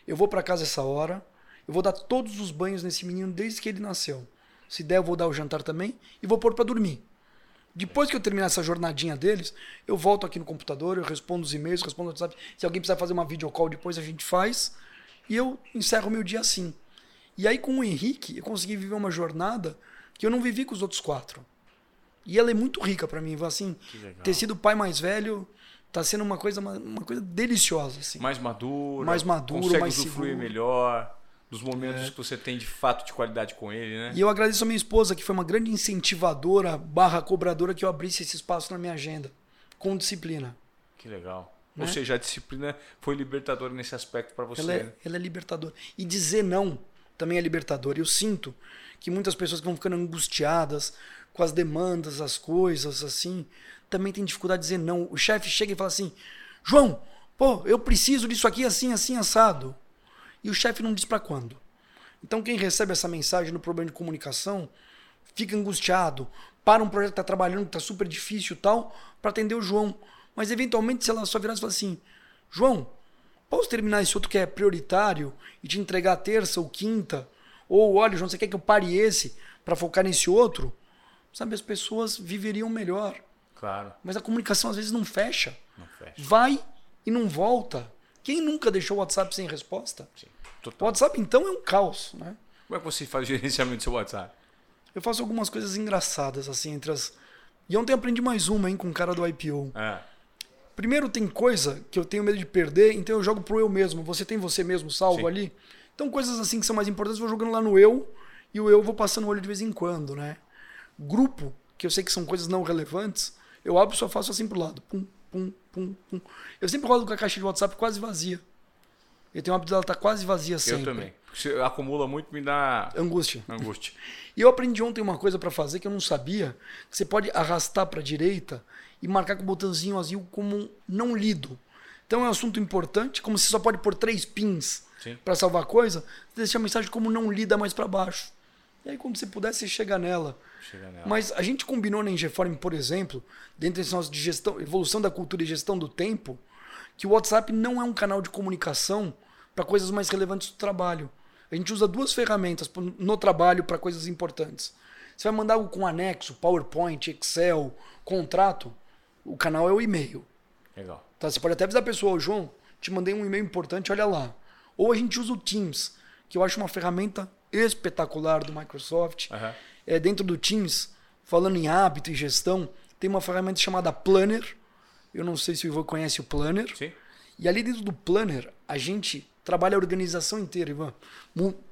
Eu vou para casa essa hora, eu vou dar todos os banhos nesse menino desde que ele nasceu. Se der, eu vou dar o jantar também e vou pôr para dormir. Depois que eu terminar essa jornadinha deles, eu volto aqui no computador, eu respondo os e-mails, respondo o WhatsApp. Se alguém precisar fazer uma videocall depois, a gente faz. E eu encerro meu dia assim. E aí, com o Henrique, eu consegui viver uma jornada que eu não vivi com os outros quatro. E ela é muito rica para mim. Assim, ter sido pai mais velho tá sendo uma coisa, uma, uma coisa deliciosa. Assim. Mais maduro. Mais maduro, consegue mais usufruir seguro. melhor dos momentos é. que você tem de fato de qualidade com ele, né? E eu agradeço a minha esposa, que foi uma grande incentivadora, barra cobradora, que eu abrisse esse espaço na minha agenda, com disciplina. Que legal. Né? Ou seja, a disciplina foi libertadora nesse aspecto para você. Ela é, né? ela é libertadora. E dizer não também é libertador. Eu sinto que muitas pessoas vão ficando angustiadas com as demandas, as coisas, assim, também tem dificuldade de dizer não. O chefe chega e fala assim: João, pô, eu preciso disso aqui assim, assim, assado. E o chefe não diz para quando. Então quem recebe essa mensagem no problema de comunicação fica angustiado, para um projeto que está trabalhando, que está super difícil e tal, para atender o João. Mas eventualmente, sei lá, só virar e falar assim: João, posso terminar esse outro que é prioritário e te entregar terça ou quinta? Ou olha, João, você quer que eu pare esse para focar nesse outro? Sabe, as pessoas viveriam melhor. Claro. Mas a comunicação às vezes não fecha. Não fecha. Vai e não volta. Quem nunca deixou o WhatsApp sem resposta? Sim. O. WhatsApp então é um caos, né? Como é que você faz o gerenciamento do seu WhatsApp? Eu faço algumas coisas engraçadas assim entre as E ontem aprendi mais uma, hein, com o cara do IPO. É. Primeiro tem coisa que eu tenho medo de perder, então eu jogo pro eu mesmo. Você tem você mesmo salvo Sim. ali? Então coisas assim que são mais importantes eu vou jogando lá no eu e o eu eu vou passando o olho de vez em quando, né? Grupo, que eu sei que são coisas não relevantes, eu abro e só faço assim pro lado. Pum, pum, pum, pum. Eu sempre rodo com a caixa de WhatsApp quase vazia. Eu tenho o hábito dela estar quase vazia sempre. Eu também. Se acumula muito, me dá Angústia. angústia. E eu aprendi ontem uma coisa para fazer que eu não sabia, que você pode arrastar para direita e marcar com o botãozinho azul como não lido. Então é um assunto importante, como você só pode pôr três pins para salvar coisa, você deixa a mensagem como não lida mais para baixo. E aí quando você puder, você chega nela. Chega nela. Mas a gente combinou na Ingeform, por exemplo, dentro desse nosso de gestão, evolução da cultura e gestão do tempo, que o WhatsApp não é um canal de comunicação para coisas mais relevantes do trabalho. A gente usa duas ferramentas no trabalho para coisas importantes. Você vai mandar algo com anexo, PowerPoint, Excel, contrato, o canal é o e-mail. Legal. Tá? Você pode até avisar a pessoa, "Ô, João, te mandei um e-mail importante, olha lá. Ou a gente usa o Teams, que eu acho uma ferramenta espetacular do Microsoft. Aham. É, dentro do Teams, falando em hábito e gestão, tem uma ferramenta chamada Planner. Eu não sei se o Ivan conhece o Planner. Sim? E ali dentro do Planner, a gente trabalha a organização inteira, Ivan.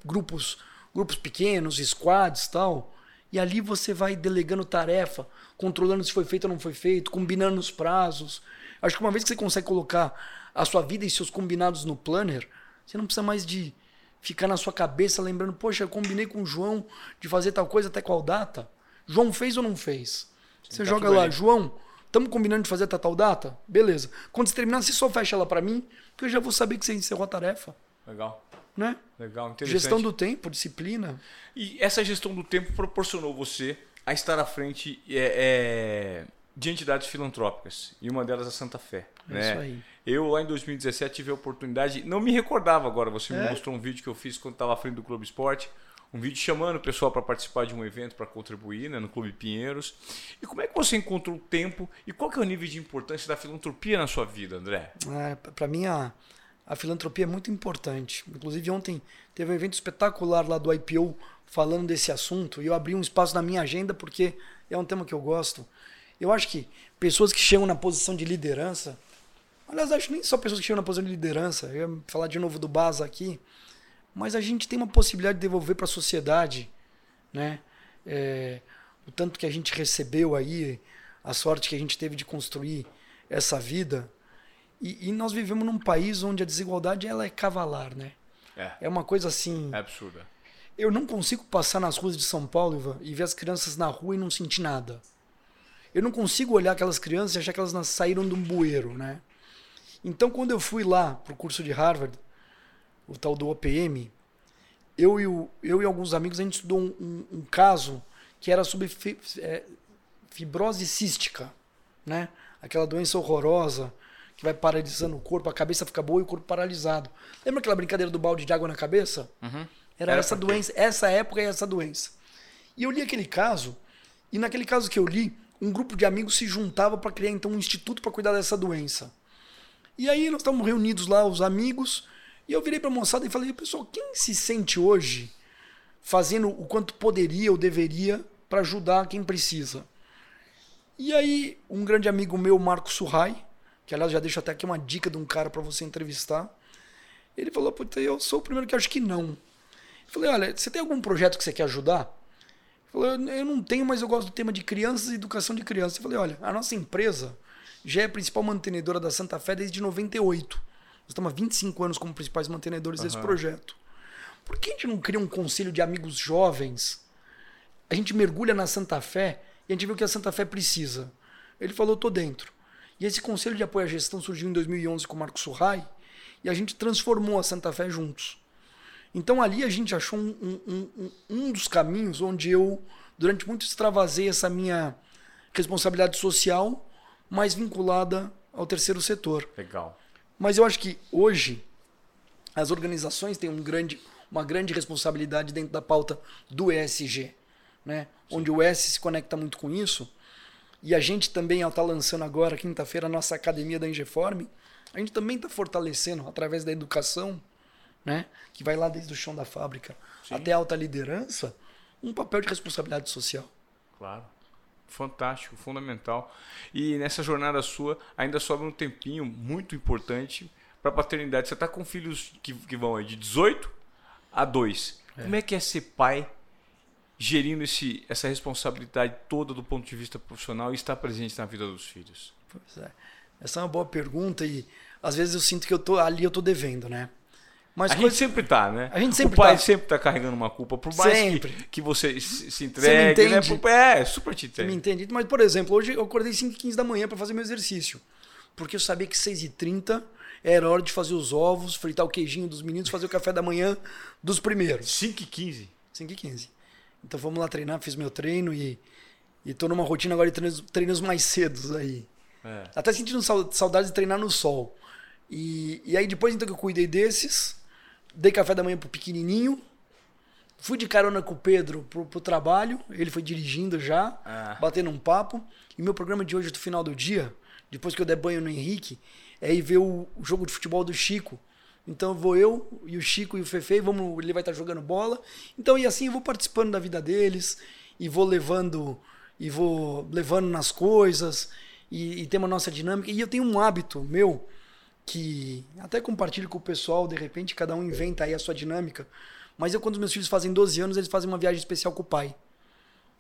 Grupos, grupos pequenos, squads tal. E ali você vai delegando tarefa, controlando se foi feito ou não foi feito, combinando os prazos. Acho que uma vez que você consegue colocar a sua vida e seus combinados no Planner, você não precisa mais de ficar na sua cabeça lembrando, poxa, eu combinei com o João de fazer tal coisa até qual data. João fez ou não fez? Você tá joga lá. João, estamos combinando de fazer até tal data? Beleza. Quando você terminar, você só fecha ela para mim, que eu já vou saber que você encerrou a tarefa. Legal. Né? Legal, interessante. Gestão do tempo, disciplina. E essa gestão do tempo proporcionou você a estar à frente é, é, de entidades filantrópicas. E uma delas a Santa Fé. É né? isso aí. Eu, lá em 2017, tive a oportunidade. Não me recordava agora, você me É? mostrou um vídeo que eu fiz quando estava à frente do Clube Esporte. Um vídeo chamando o pessoal para participar de um evento, para contribuir né, no Clube Pinheiros. E como é que você encontrou o tempo e qual que é o nível de importância da filantropia na sua vida, André? É, para mim, a, a filantropia é muito importante. Inclusive, ontem teve um evento espetacular lá do IPO falando desse assunto e eu abri um espaço na minha agenda porque é um tema que eu gosto. Eu acho que pessoas que chegam na posição de liderança, aliás, acho que nem só pessoas que chegam na posição de liderança, eu ia falar de novo do Baza aqui, mas a gente tem uma possibilidade de devolver para a sociedade, né? É, o tanto que a gente recebeu aí, a sorte que a gente teve de construir essa vida. E, e nós vivemos num país onde a desigualdade ela é cavalar, né? É, É uma coisa assim. é absurda. Eu não consigo passar nas ruas de São Paulo Ivan, e ver as crianças na rua e não sentir nada. Eu não consigo olhar aquelas crianças e achar que elas saíram de um bueiro, né? Então, quando eu fui lá pro curso de Harvard, o tal do OPM, eu e, o- eu e alguns amigos a gente estudou um, um- um caso que era sobre fi- é, fibrose cística, né? Aquela doença horrorosa que vai paralisando o corpo, a cabeça fica boa e o corpo paralisado. Lembra aquela brincadeira do balde de água na cabeça? Uhum. Era, Era essa doença, essa época e essa doença. E eu li aquele caso, e naquele caso que eu li, um grupo de amigos se juntava para criar então um instituto para cuidar dessa doença. E aí nós estávamos reunidos lá, os amigos, e eu virei para a moçada e falei, pessoal, quem se sente hoje fazendo o quanto poderia ou deveria para ajudar quem precisa? E aí, um grande amigo meu, Marco Surrai, que aliás já deixo até aqui uma dica de um cara para você entrevistar, ele falou, puta, eu sou o primeiro que acho que não. Eu falei, olha, você tem algum projeto que você quer ajudar? Ele falou, eu não tenho, mas eu gosto do tema de crianças e educação de crianças. Eu falei, olha, a nossa empresa já é a principal mantenedora da Santa Fé desde 98. Nós estamos há 25 anos como principais mantenedores desse Aham. projeto. Por que a gente não cria um conselho de amigos jovens? A gente mergulha na Santa Fé e a gente viu que a Santa Fé precisa. Ele falou, tô dentro. E esse conselho de apoio à gestão surgiu em 2011 com o Marco Surrai e a gente transformou a Santa Fé juntos. Então ali a gente achou um, um, um, um dos caminhos onde eu, durante muito, extravasei essa minha responsabilidade social, mais vinculada ao terceiro setor. Legal. Mas eu acho que hoje as organizações têm um grande, uma grande responsabilidade dentro da pauta do ESG, né? onde o S se conecta muito com isso. E a gente também está lançando agora, quinta-feira, a nossa academia da Ingeform. A gente também está fortalecendo, através da educação, né? que vai lá desde o chão da fábrica Sim. até a alta liderança, um papel de responsabilidade social. Claro. Fantástico, fundamental. E nessa jornada sua, ainda sobra um tempinho muito importante para paternidade. Você está com filhos que, que vão de 18 a 2. É. Como é que é ser pai gerindo esse, essa responsabilidade toda do ponto de vista profissional e estar presente na vida dos filhos? Pois é. Essa é uma boa pergunta e às vezes eu sinto que eu tô ali eu tô devendo, né? Mas a coisa... gente sempre tá, né? A gente sempre o pai tá. sempre tá carregando uma culpa, por mais sempre. Que, que você se entregue, né? Por, é, super te entende. Me entende. Mas, por exemplo, hoje eu acordei 5 h 15 da manhã para fazer meu exercício. Porque eu sabia que 6 h 30 era hora de fazer os ovos, fritar o queijinho dos meninos, fazer o café da manhã dos primeiros. 5 h 15 5 h 15 Então vamos lá treinar, fiz meu treino e, e tô numa rotina agora de treinos, treinos mais cedos aí. É. Até sentindo saudade de treinar no sol. E, e aí depois então que eu cuidei desses, dei café da manhã pro pequenininho, fui de carona com o Pedro pro, pro trabalho, ele foi dirigindo já, ah. batendo um papo. E meu programa de hoje, do final do dia, depois que eu der banho no Henrique, é ir ver o, o jogo de futebol do Chico. Então vou eu e o Chico e o Fefe, vamos, ele vai estar jogando bola. Então e assim eu vou participando da vida deles e vou levando e vou levando nas coisas e, e tem uma nossa dinâmica. E eu tenho um hábito meu que até compartilho com o pessoal, de repente cada um inventa aí a sua dinâmica. Mas eu quando os meus filhos fazem 12 anos, eles fazem uma viagem especial com o pai,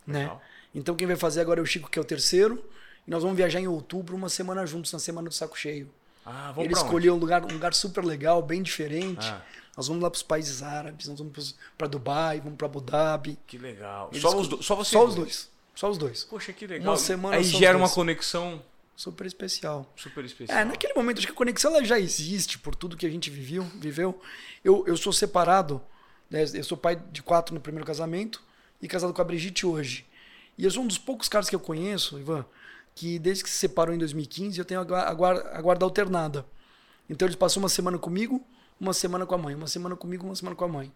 né? Então quem vai fazer agora é o Chico, que é o terceiro, e nós vamos viajar em outubro, uma semana juntos, na semana do saco cheio. Ah, Ele escolheu um lugar, um lugar super legal, bem diferente. Ah. Nós vamos lá para os países árabes, nós vamos para Dubai, vamos para Abu Dhabi. Que legal. Só, os do, só, você só os dois. Só os dois. Poxa, que legal. Uma semana Aí gera uma conexão super especial. Super especial. É, naquele momento, acho que a conexão ela já existe por tudo que a gente viveu. viveu. Eu, eu sou separado, né? eu sou pai de quatro no primeiro casamento e casado com a Brigitte hoje. E eu sou um dos poucos caras que eu conheço, Ivan, que desde que se separou em 2015 eu tenho a guarda, a guarda alternada. Então eles passam uma semana comigo, uma semana com a mãe, uma semana comigo, uma semana com a mãe.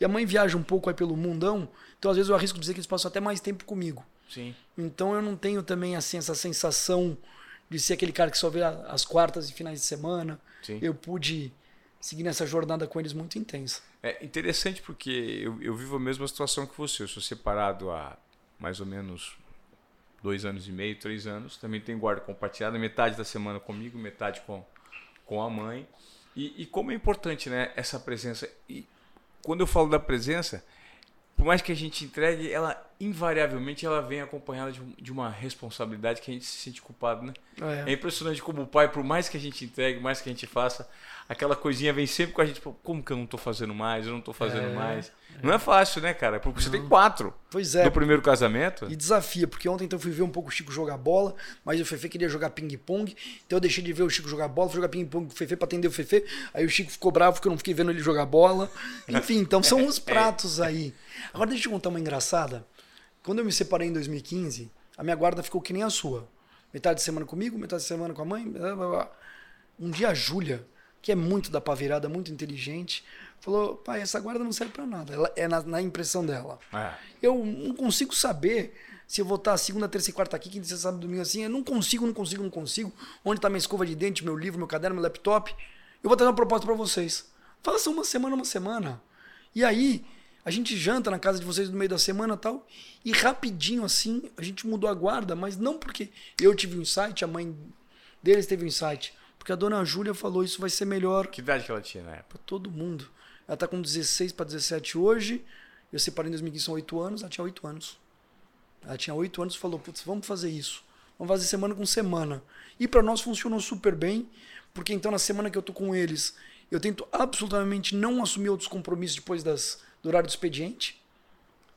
E a mãe viaja um pouco aí pelo mundão, então às vezes eu arrisco dizer que eles passam até mais tempo comigo. Sim. Então eu não tenho também assim essa sensação de ser aquele cara que só vê as quartas e finais de semana. Sim. Eu pude seguir nessa jornada com eles muito intensa. É interessante porque eu, eu vivo a mesma situação que você. Eu sou separado há mais ou menos dois anos e meio, três anos. Também tenho guarda compartilhada, metade da semana comigo, metade com, com a mãe. E, e como é importante né, essa presença. E quando eu falo da presença, por mais que a gente entregue, ela invariavelmente ela vem acompanhada de, de uma responsabilidade que a gente se sente culpado, né? É. é. impressionante como o pai, por mais que a gente entregue, mais que a gente faça, aquela coisinha vem sempre com a gente, como que eu não estou fazendo mais, eu não estou fazendo é. mais. Não é fácil, né, cara? Porque você tem quatro. Pois é. No primeiro casamento. E desafia, porque ontem então eu fui ver um pouco o Chico jogar bola, mas o Fefe queria jogar ping-pong, então eu deixei de ver o Chico jogar bola, fui jogar ping-pong com o Fefe pra atender o Fefe, aí o Chico ficou bravo porque eu não fiquei vendo ele jogar bola. Enfim, então são os pratos aí. Agora deixa eu contar uma engraçada. Quando eu me separei em 2015, a minha guarda ficou que nem a sua. Metade de semana comigo, metade de semana com a mãe. Blá, blá, blá. Um dia a Júlia, que é muito da pavirada, muito inteligente, falou: pai, essa guarda não serve para nada. Ela é na, na impressão dela. É. Eu não consigo saber se eu vou estar segunda, terça e quarta aqui, quinta, sexta, sábado, domingo assim. Eu não consigo, não consigo, não consigo. Onde está minha escova de dente, meu livro, meu caderno, meu laptop? Eu vou trazer uma proposta para vocês. Faça uma semana, uma semana. E aí, a gente janta na casa de vocês no meio da semana tal. E rapidinho assim, a gente mudou a guarda, mas não porque eu tive um insight, a mãe deles teve um insight. Porque a dona Júlia falou isso vai ser melhor. Que idade que ela tinha na época? Pra todo mundo. Ela tá com 16 para 17 hoje. Eu separei em 2015, são 8 anos. Ela tinha 8 anos. Ela tinha 8 anos e falou: Putz, vamos fazer isso. Vamos fazer semana com semana. E para nós funcionou super bem, porque então na semana que eu tô com eles, eu tento absolutamente não assumir outros compromissos depois das do horário do expediente.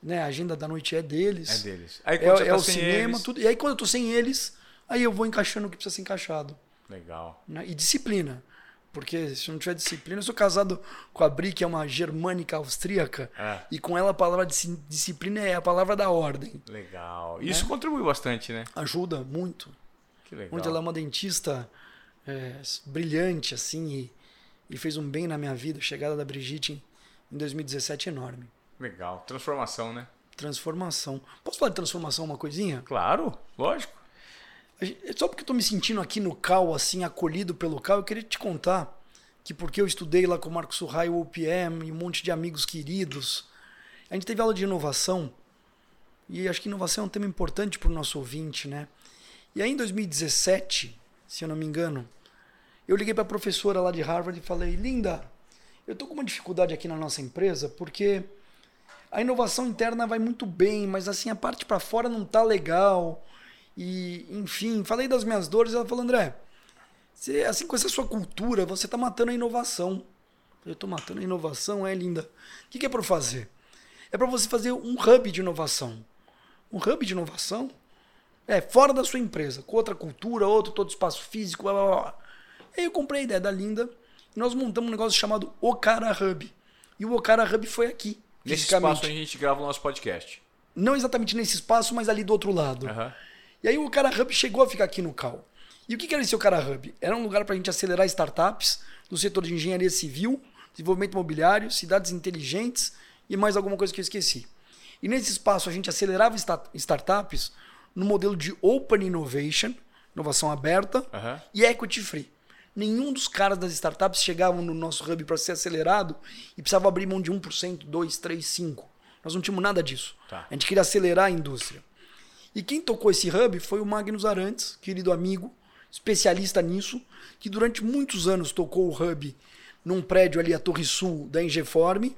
né? A agenda da noite é deles. É deles. Aí É, é tá o cinema, eles- tudo. E aí quando eu tô sem eles, aí eu vou encaixando o que precisa ser encaixado. Legal. né? E disciplina. Porque se não tiver disciplina, eu sou casado com a Bri, que é uma germânica austríaca, É. e com ela a palavra dis- disciplina é a palavra da ordem. Legal. Isso contribui bastante, né? Ajuda muito. Que legal. Muito ela é uma dentista é, brilhante, assim, e, e fez um bem na minha vida. A chegada da Brigitte em, em 2017 é enorme. Legal. Transformação, né? Transformação. Posso falar de transformação uma coisinha? Claro, lógico. Gente- Só porque eu tô me sentindo aqui no CAL, assim, acolhido pelo CAL, eu queria te contar que porque eu estudei lá com o Marco Surrai, o OPM e um monte de amigos queridos, a gente teve aula de inovação e acho que inovação é um tema importante para o nosso ouvinte, né? E aí em 2017, se eu não me engano, eu liguei para a professora lá de Harvard e falei, Linda, eu tô com uma dificuldade aqui na nossa empresa porque a inovação interna vai muito bem, mas assim a parte para fora não tá legal. E, enfim, falei das minhas dores, ela falou, André, você, assim com essa sua cultura, você tá matando a inovação. Eu tô matando a inovação, é linda. O que, que é para fazer? É para você fazer um hub de inovação. Um hub de inovação é fora da sua empresa, com outra cultura, outro todo espaço físico, blá, blá, blá. Aí eu comprei a ideia da Linda nós montamos um negócio chamado Okara Hub. E o Okara Hub foi aqui. Nesse espaço a gente grava o nosso podcast. Não exatamente nesse espaço, mas ali do outro lado. Aham. E aí o Cara Hub chegou a ficar aqui no Cal. E o que era esse o Cara Hub? Era um lugar para a gente acelerar startups no setor de engenharia civil, desenvolvimento imobiliário, cidades inteligentes e mais alguma coisa que eu esqueci. E nesse espaço a gente acelerava sta- startups no modelo de Open Innovation, inovação aberta, Aham. e Equity Free. Nenhum dos caras das startups chegavam no nosso hub para ser acelerado e precisava abrir mão de 1%, 2%, 3%, 5%. Nós não tínhamos nada disso. Tá. A gente queria acelerar a indústria. E quem tocou esse hub foi o Magnus Arantes, querido amigo, especialista nisso, que durante muitos anos tocou o hub num prédio ali, a Torre Sul da Engeform.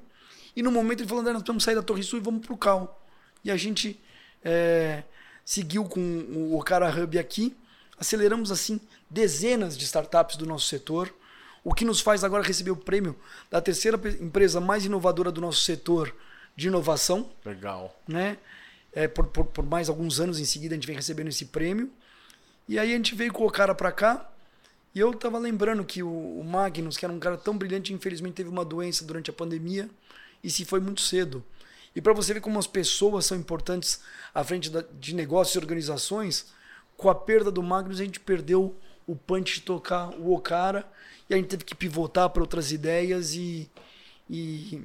E no momento ele falou: André, nós precisamos sair da Torre Sul e vamos pro Cal. E a gente é, seguiu com o Okara Hub aqui, aceleramos assim dezenas de startups do nosso setor, o que nos faz agora receber o prêmio da terceira empresa mais inovadora do nosso setor de inovação Legal. né? É, por, por, por mais alguns anos em seguida a gente vem recebendo esse prêmio. E aí a gente veio com o cara pra cá. E eu tava lembrando que o, o Magnus, que era um cara tão brilhante, infelizmente teve uma doença durante a pandemia e se foi muito cedo. E para você ver como as pessoas são importantes à frente da- de negócios e organizações, com a perda do Magnus a gente perdeu o punch tocar o Okara e a gente teve que pivotar para outras ideias e, e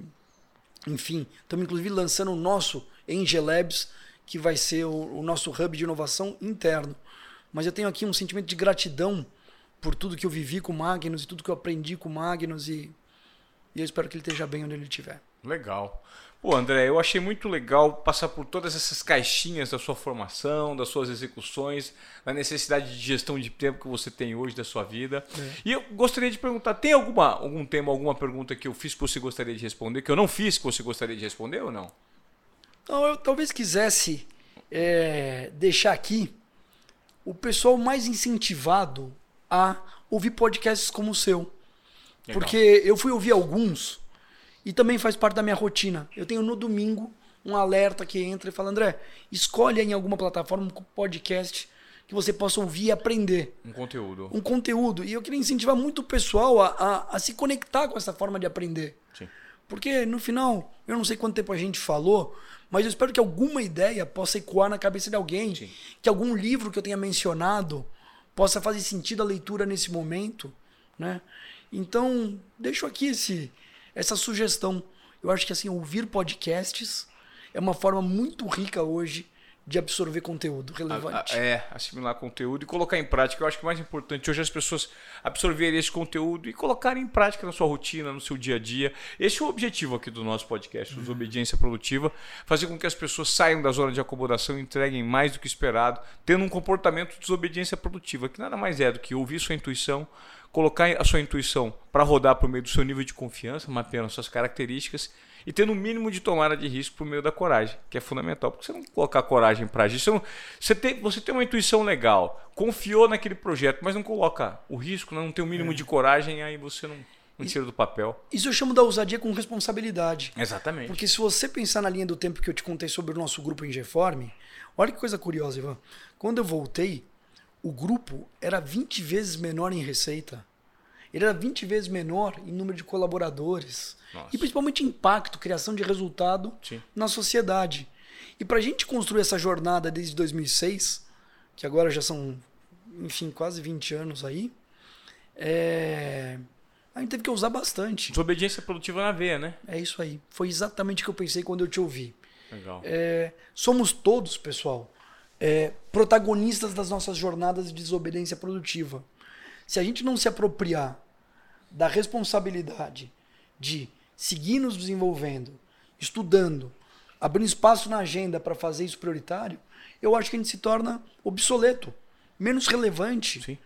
enfim, estamos inclusive lançando o nosso Angel Labs, que vai ser o, o nosso hub de inovação interno. Mas eu tenho aqui um sentimento de gratidão por tudo que eu vivi com o Magnus e tudo que eu aprendi com o Magnus e, e eu espero que ele esteja bem onde ele estiver. Legal. Pô, André, eu achei muito legal passar por todas essas caixinhas da sua formação, das suas execuções, da necessidade de gestão de tempo que você tem hoje da sua vida. E eu gostaria de perguntar, tem alguma, algum tema, alguma pergunta que eu fiz que você gostaria de responder, que eu não fiz que você gostaria de responder ou não? Então, eu talvez quisesse é, deixar aqui o pessoal mais incentivado a ouvir podcasts como o seu. Legal. Porque eu fui ouvir alguns e também faz parte da minha rotina. Eu tenho no domingo um alerta que entra e fala: André, escolhe em alguma plataforma um podcast que você possa ouvir e aprender. Um conteúdo. Um conteúdo. E eu queria incentivar muito o pessoal a, a, a se conectar com essa forma de aprender. Sim. Porque no final, eu não sei quanto tempo a gente falou, mas eu espero que alguma ideia possa ecoar na cabeça de alguém. Sim. Que algum livro que eu tenha mencionado possa fazer sentido a leitura nesse momento. Né? Então, deixo aqui esse, essa sugestão. Eu acho que assim, ouvir podcasts é uma forma muito rica hoje de absorver conteúdo relevante. A- a- é, assimilar conteúdo e colocar em prática. Eu acho que o mais importante hoje é as pessoas absorverem esse conteúdo e colocarem em prática na sua rotina, no seu dia a dia. Esse é o objetivo aqui do nosso podcast, Desobediência Produtiva, fazer com que as pessoas saiam da zona de acomodação e entreguem mais do que esperado, tendo um comportamento de desobediência produtiva, que nada mais é do que ouvir sua intuição, colocar a sua intuição para rodar por meio do seu nível de confiança, mapeando suas características e tendo o mínimo de tomada de risco por meio da coragem, que é fundamental. Porque você não colocar coragem para agir, você, não- você, tem, você tem uma intuição legal, confiou naquele projeto, mas não coloca o risco, não tem o mínimo de coragem, aí você não. Não tira do papel. Isso eu chamo da ousadia com responsabilidade. Exatamente. Porque se você pensar na linha do tempo que eu te contei sobre o nosso grupo em Geform, olha que coisa curiosa, Ivan. Quando eu voltei, o grupo era 20 vezes menor em receita. Ele era 20 vezes menor em número de colaboradores. Nossa. E principalmente impacto, criação de resultado Sim. na sociedade. E para a gente construir essa jornada desde 2006, que agora já são, enfim, quase 20 anos aí, é... a gente teve que usar bastante. Desobediência produtiva na veia, né? É isso aí. Foi exatamente o que eu pensei quando eu te ouvi. Legal. É, somos todos, pessoal, é, protagonistas das nossas jornadas de desobediência produtiva. Se a gente não se apropriar da responsabilidade de seguir nos desenvolvendo, estudando, abrindo espaço na agenda para fazer isso prioritário, eu acho que a gente se torna obsoleto, menos relevante. Sim.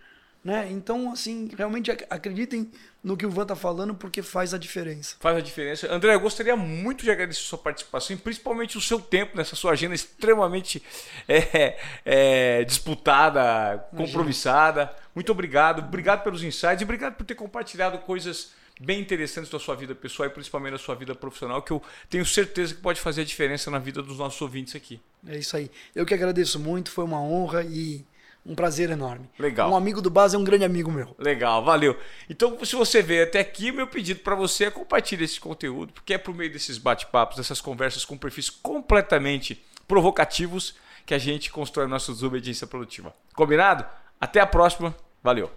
Né? Então, assim, realmente ac- acreditem no que o Van tá falando, porque faz a diferença. Faz a diferença. André, eu gostaria muito de agradecer a sua participação e principalmente o seu tempo nessa sua agenda extremamente é, é, disputada, compromissada. Muito obrigado. Obrigado pelos insights e obrigado por ter compartilhado coisas bem interessantes da sua vida pessoal e principalmente da sua vida profissional, que eu tenho certeza que pode fazer a diferença na vida dos nossos ouvintes aqui. É isso aí. Eu que agradeço muito, foi uma honra e um prazer enorme. Legal. Um amigo do Base é um grande amigo meu. Legal, valeu. Então, se você veio até aqui, meu pedido para você é compartilhar esse conteúdo, porque é por meio desses bate-papos, dessas conversas com perfis completamente provocativos que a gente constrói a nossa desobediência produtiva. Combinado? Até a próxima. Valeu.